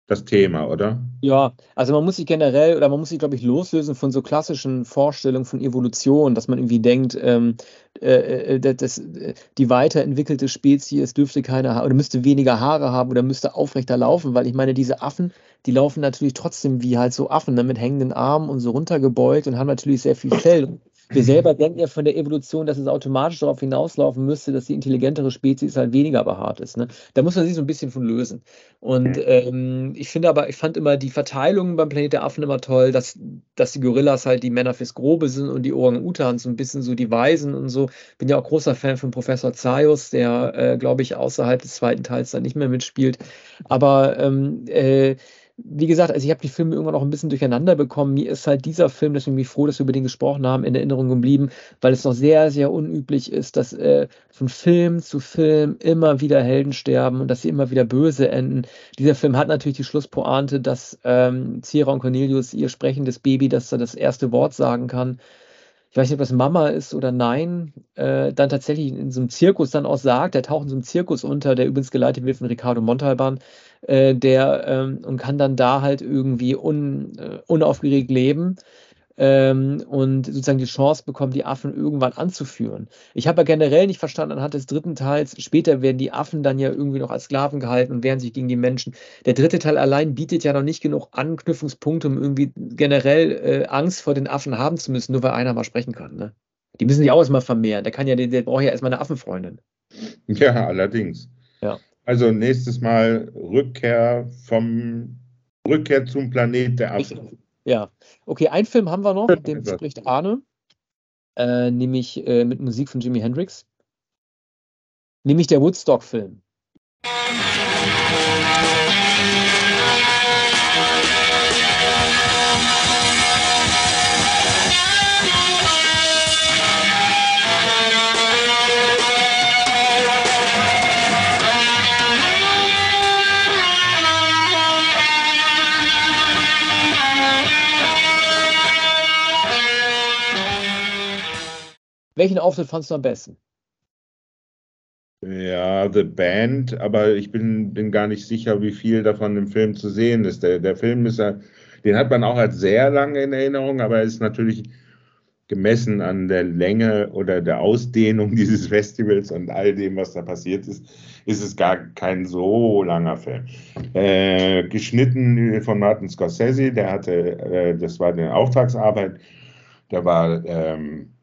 das Thema, oder? Ja, also man muss sich generell oder man muss sich, glaube ich, loslösen von so klassischen Vorstellungen von Evolution, dass man irgendwie denkt, ähm, äh, äh das, äh, die weiterentwickelte Spezies dürfte keine oder müsste weniger Haare haben oder müsste aufrechter laufen, weil ich meine, diese Affen, die laufen natürlich trotzdem wie halt so Affen, ne, mit hängenden Armen und so runtergebeugt und haben natürlich sehr viel Fell. Wir selber denken ja von der Evolution, dass es automatisch darauf hinauslaufen müsste, dass die intelligentere Spezies halt weniger behaart ist. Ne? Da muss man sich so ein bisschen von lösen. Und ähm, ich finde aber, ich fand immer die Verteilung beim Planet der Affen immer toll, dass, dass die Gorillas halt die Männer fürs Grobe sind und die Orang-Utans so ein bisschen so die Weisen und so. Bin ja auch großer Fan von Professor Zaius, der, äh, glaube ich, außerhalb des zweiten Teils dann nicht mehr mitspielt. Aber ähm, äh, wie gesagt, also ich habe die Filme irgendwann auch ein bisschen durcheinander bekommen. Mir ist halt dieser Film, deswegen bin ich froh, dass wir über den gesprochen haben, in Erinnerung geblieben, weil es noch sehr, sehr unüblich ist, dass äh, von Film zu Film immer wieder Helden sterben und dass sie immer wieder böse enden. Dieser Film hat natürlich die Schlusspointe, dass ähm, und Cornelius ihr sprechendes Baby, dass er das erste Wort sagen kann, ich weiß nicht, ob das Mama ist oder nein, äh, dann tatsächlich in so einem Zirkus dann auch sagt, der taucht in so einem Zirkus unter, der übrigens geleitet wird von Ricardo Montalban, äh, der ähm, und kann dann da halt irgendwie un, äh, unaufgeregt leben ähm, und sozusagen die Chance bekommen, die Affen irgendwann anzuführen. Ich habe ja generell nicht verstanden anhand des dritten Teils, später werden die Affen dann ja irgendwie noch als Sklaven gehalten und wehren sich gegen die Menschen. Der dritte Teil allein bietet ja noch nicht genug Anknüpfungspunkte, um irgendwie generell äh, Angst vor den Affen haben zu müssen, nur weil einer mal sprechen kann. Ne? Die müssen sich auch erstmal vermehren. Der kann ja, der, der braucht ja erstmal eine Affenfreundin. Ja, allerdings. Ja. Also nächstes Mal Rückkehr vom Rückkehr zum Planet der Affen. Ja, okay, einen Film haben wir noch, mit dem spricht Arne, äh, nämlich äh, mit Musik von Jimi Hendrix, nämlich der Woodstock-Film. Welchen Auftritt fandest du am besten? Ja, The Band, aber ich bin, bin gar nicht sicher, wie viel davon im Film zu sehen ist. Der, der Film ist ja, den hat man auch als sehr lange in Erinnerung, aber er ist natürlich gemessen an der Länge oder der Ausdehnung dieses Festivals und all dem, was da passiert ist, ist es gar kein so langer Film. Äh, geschnitten von Martin Scorsese, der hatte, äh, das war eine Auftragsarbeit, der war ähm,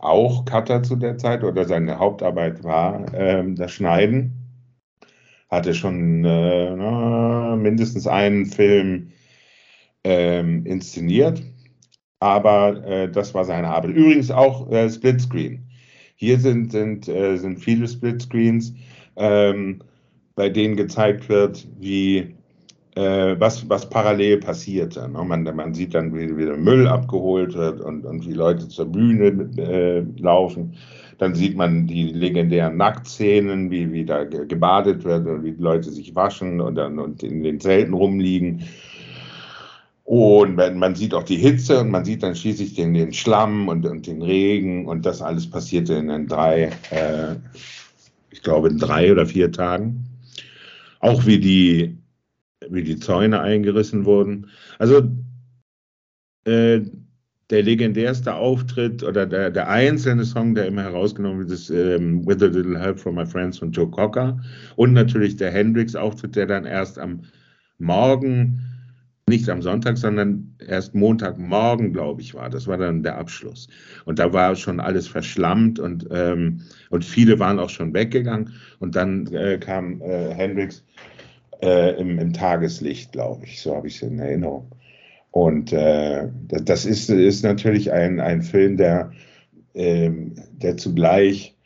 auch Cutter zu der Zeit oder seine Hauptarbeit war ähm, das Schneiden. Hatte schon äh, na, mindestens einen Film ähm, inszeniert aber äh, das war seine Arbeit. Übrigens auch äh, Splitscreen. Hier sind, sind, äh, sind viele Splitscreens, ähm, bei denen gezeigt wird, wie, äh, was, was parallel passierte. Ne? Man, man sieht dann, wie, wie der Müll abgeholt wird und, und wie Leute zur Bühne äh, laufen. Dann sieht man die legendären Nacktszenen, wie, wie da gebadet wird und wie Leute sich waschen und, dann, und in den Zelten rumliegen. Und man sieht auch die Hitze und man sieht dann schließlich den, den Schlamm und, und den Regen und das alles passierte in, in drei, äh, ich glaube in drei oder vier Tagen. Auch wie die, wie die Zäune eingerissen wurden. Also äh, der legendärste Auftritt oder der, der einzelne Song, der immer herausgenommen wird, ist ähm, With a Little Help from My Friends von Joe Cocker und natürlich der Hendrix-Auftritt, der dann erst am Morgen nicht am Sonntag, sondern erst Montagmorgen, glaube ich, war. Das war dann der Abschluss. Und da war schon alles verschlammt und, ähm, und viele waren auch schon weggegangen. Und dann äh, kam äh, Hendrix äh, im, im, Tageslicht, glaube ich. So habe ich es in Erinnerung. Und äh, das ist, ist natürlich ein, ein Film, der, ähm, der zugleich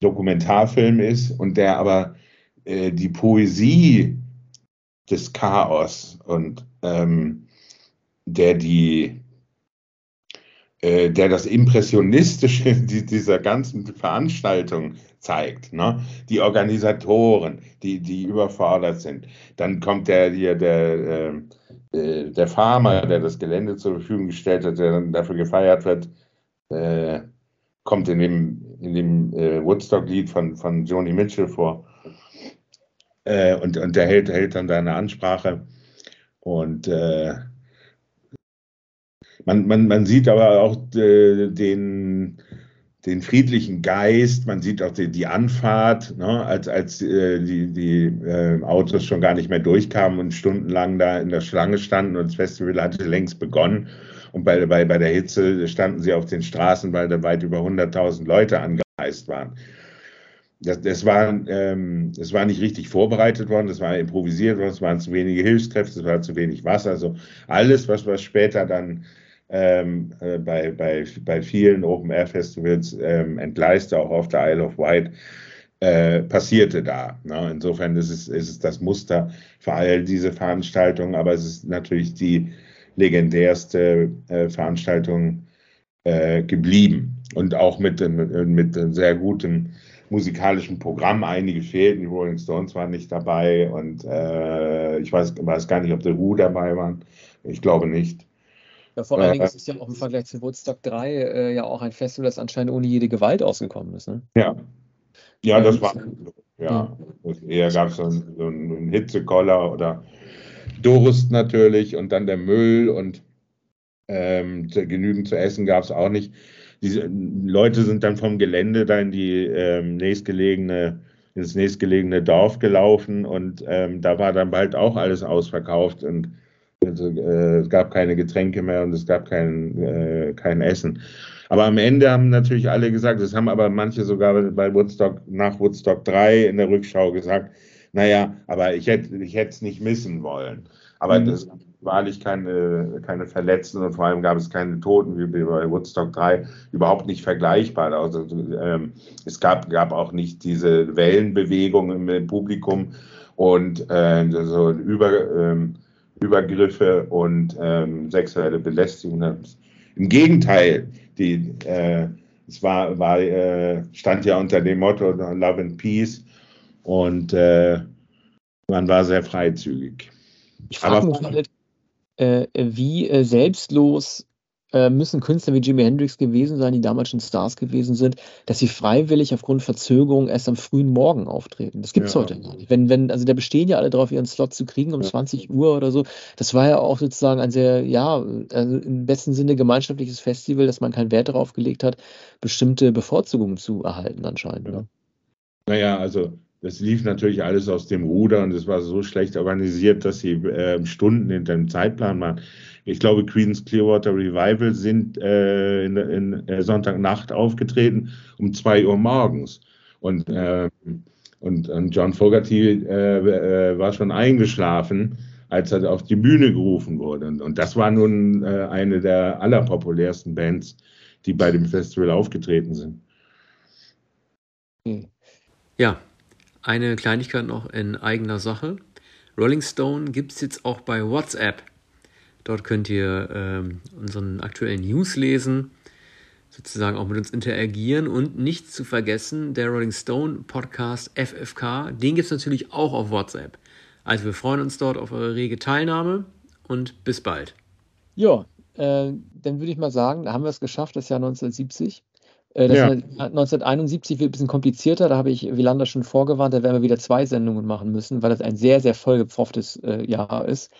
Dokumentarfilm ist und der aber äh, die Poesie des Chaos und ähm, der die äh, der das Impressionistische dieser ganzen Veranstaltung zeigt. Ne? Die Organisatoren, die, die überfordert sind. Dann kommt der hier, der, äh, äh, der Farmer, der das Gelände zur Verfügung gestellt hat, der dann dafür gefeiert wird, kommt in dem, in dem Woodstock-Lied von, von Joni Mitchell vor. Und, und der hält, hält dann seine Ansprache. Und äh, man, man, man sieht aber auch äh, den, den friedlichen Geist, man sieht auch die, die Anfahrt, ne, als, als äh, die, die äh, Autos schon gar nicht mehr durchkamen und stundenlang da in der Schlange standen und das Festival hatte längst begonnen. Und bei, bei, bei der Hitze standen sie auf den Straßen, weil da weit über 100.000 Leute angereist waren das, das, war, ähm, das war nicht richtig vorbereitet worden, das war improvisiert worden, es waren zu wenige Hilfskräfte, es war zu wenig Wasser. Also alles, was, was später dann ähm, äh, bei, bei, bei vielen Open-Air-Festivals ähm, entgleiste, auch auf der Isle of Wight, äh, passierte da. Ne? Insofern ist es, ist es das Muster für all diese Veranstaltungen, aber es ist natürlich die legendärste äh, Veranstaltung äh, geblieben und auch mit, mit, mit sehr gutem musikalischen Programm. Einige fehlten, die Rolling Stones waren nicht dabei und äh, ich weiß, weiß gar nicht, ob The Who dabei waren. Ich glaube nicht. Ja, vor allen Dingen ist es ja auch im Vergleich zu Woodstock 3 äh, ja auch ein Festival, das anscheinend ohne jede Gewalt ausgekommen ist. Ne? Ja. Ja, das war. Ja, eher gab es so, einen Hitzekoller oder Durst natürlich und dann der Müll und ähm, genügend zu essen gab es auch nicht diese Leute sind dann vom Gelände da in die ähm, nächstgelegene, ins nächstgelegene Dorf gelaufen und ähm, da war dann bald auch alles ausverkauft und also, äh, es gab keine Getränke mehr und es gab kein, äh, kein Essen. Aber am Ende haben natürlich alle gesagt, das haben aber manche sogar bei Woodstock, nach Woodstock 3 in der Rückschau gesagt, naja, aber ich hätte ich es nicht missen wollen. Aber mhm. das wahrlich keine, keine Verletzten und vor allem gab es keine Toten wie bei Woodstock 3, überhaupt nicht vergleichbar. Also ähm, es gab, gab auch nicht diese Wellenbewegung im Publikum und äh, so Über, ähm, Übergriffe und ähm, sexuelle Belästigung. Im Gegenteil, die, äh, es war, war, äh, stand ja unter dem Motto Love and Peace und äh, man war sehr freizügig. Ich frage mich halt, wie äh, selbstlos äh, müssen Künstler wie Jimi Hendrix gewesen sein, die damals schon Stars gewesen sind, dass sie freiwillig aufgrund Verzögerung erst am frühen Morgen auftreten. Das gibt es ja. heute gar nicht. Wenn, wenn, also da bestehen ja alle drauf, ihren Slot zu kriegen um ja. 20 Uhr oder so. Das war ja auch sozusagen ein sehr, ja, also im besten Sinne gemeinschaftliches Festival, dass man keinen Wert darauf gelegt hat, bestimmte Bevorzugungen zu erhalten anscheinend. Ja. Ne? Naja, also das lief natürlich alles aus dem Ruder und es war so schlecht organisiert, dass sie äh, Stunden hinter dem Zeitplan waren. Ich glaube, Queen's Clearwater Revival sind äh, in, in äh, Sonntagnacht aufgetreten um zwei Uhr morgens. Und, äh, und, und, John Fogerty äh, äh, war schon eingeschlafen, als er auf die Bühne gerufen wurde. Und, und das war nun eine der allerpopulärsten Bands, die bei dem Festival aufgetreten sind. Ja, eine Kleinigkeit noch in eigener Sache. Rolling Stone gibt es jetzt auch bei WhatsApp. Dort könnt ihr ähm, unseren aktuellen News lesen, sozusagen auch mit uns interagieren und nicht zu vergessen, der Rolling Stone Podcast FFK, den gibt es natürlich auch auf WhatsApp. Also wir freuen uns dort auf eure rege Teilnahme und bis bald. Ja, äh, dann würde ich mal sagen, da haben wir es geschafft, das Jahr 1970. Äh, das ja. 1971 wird ein bisschen komplizierter, da habe ich Wielander schon vorgewarnt, da werden wir wieder zwei Sendungen machen müssen, weil das ein sehr, sehr vollgepfropftes äh, Jahr ist.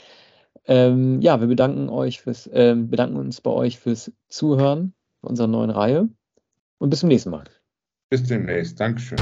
Ähm, ja, wir bedanken euch fürs, ähm, bedanken uns bei euch fürs Zuhören unserer neuen Reihe und bis zum nächsten Mal. Bis demnächst. Dankeschön.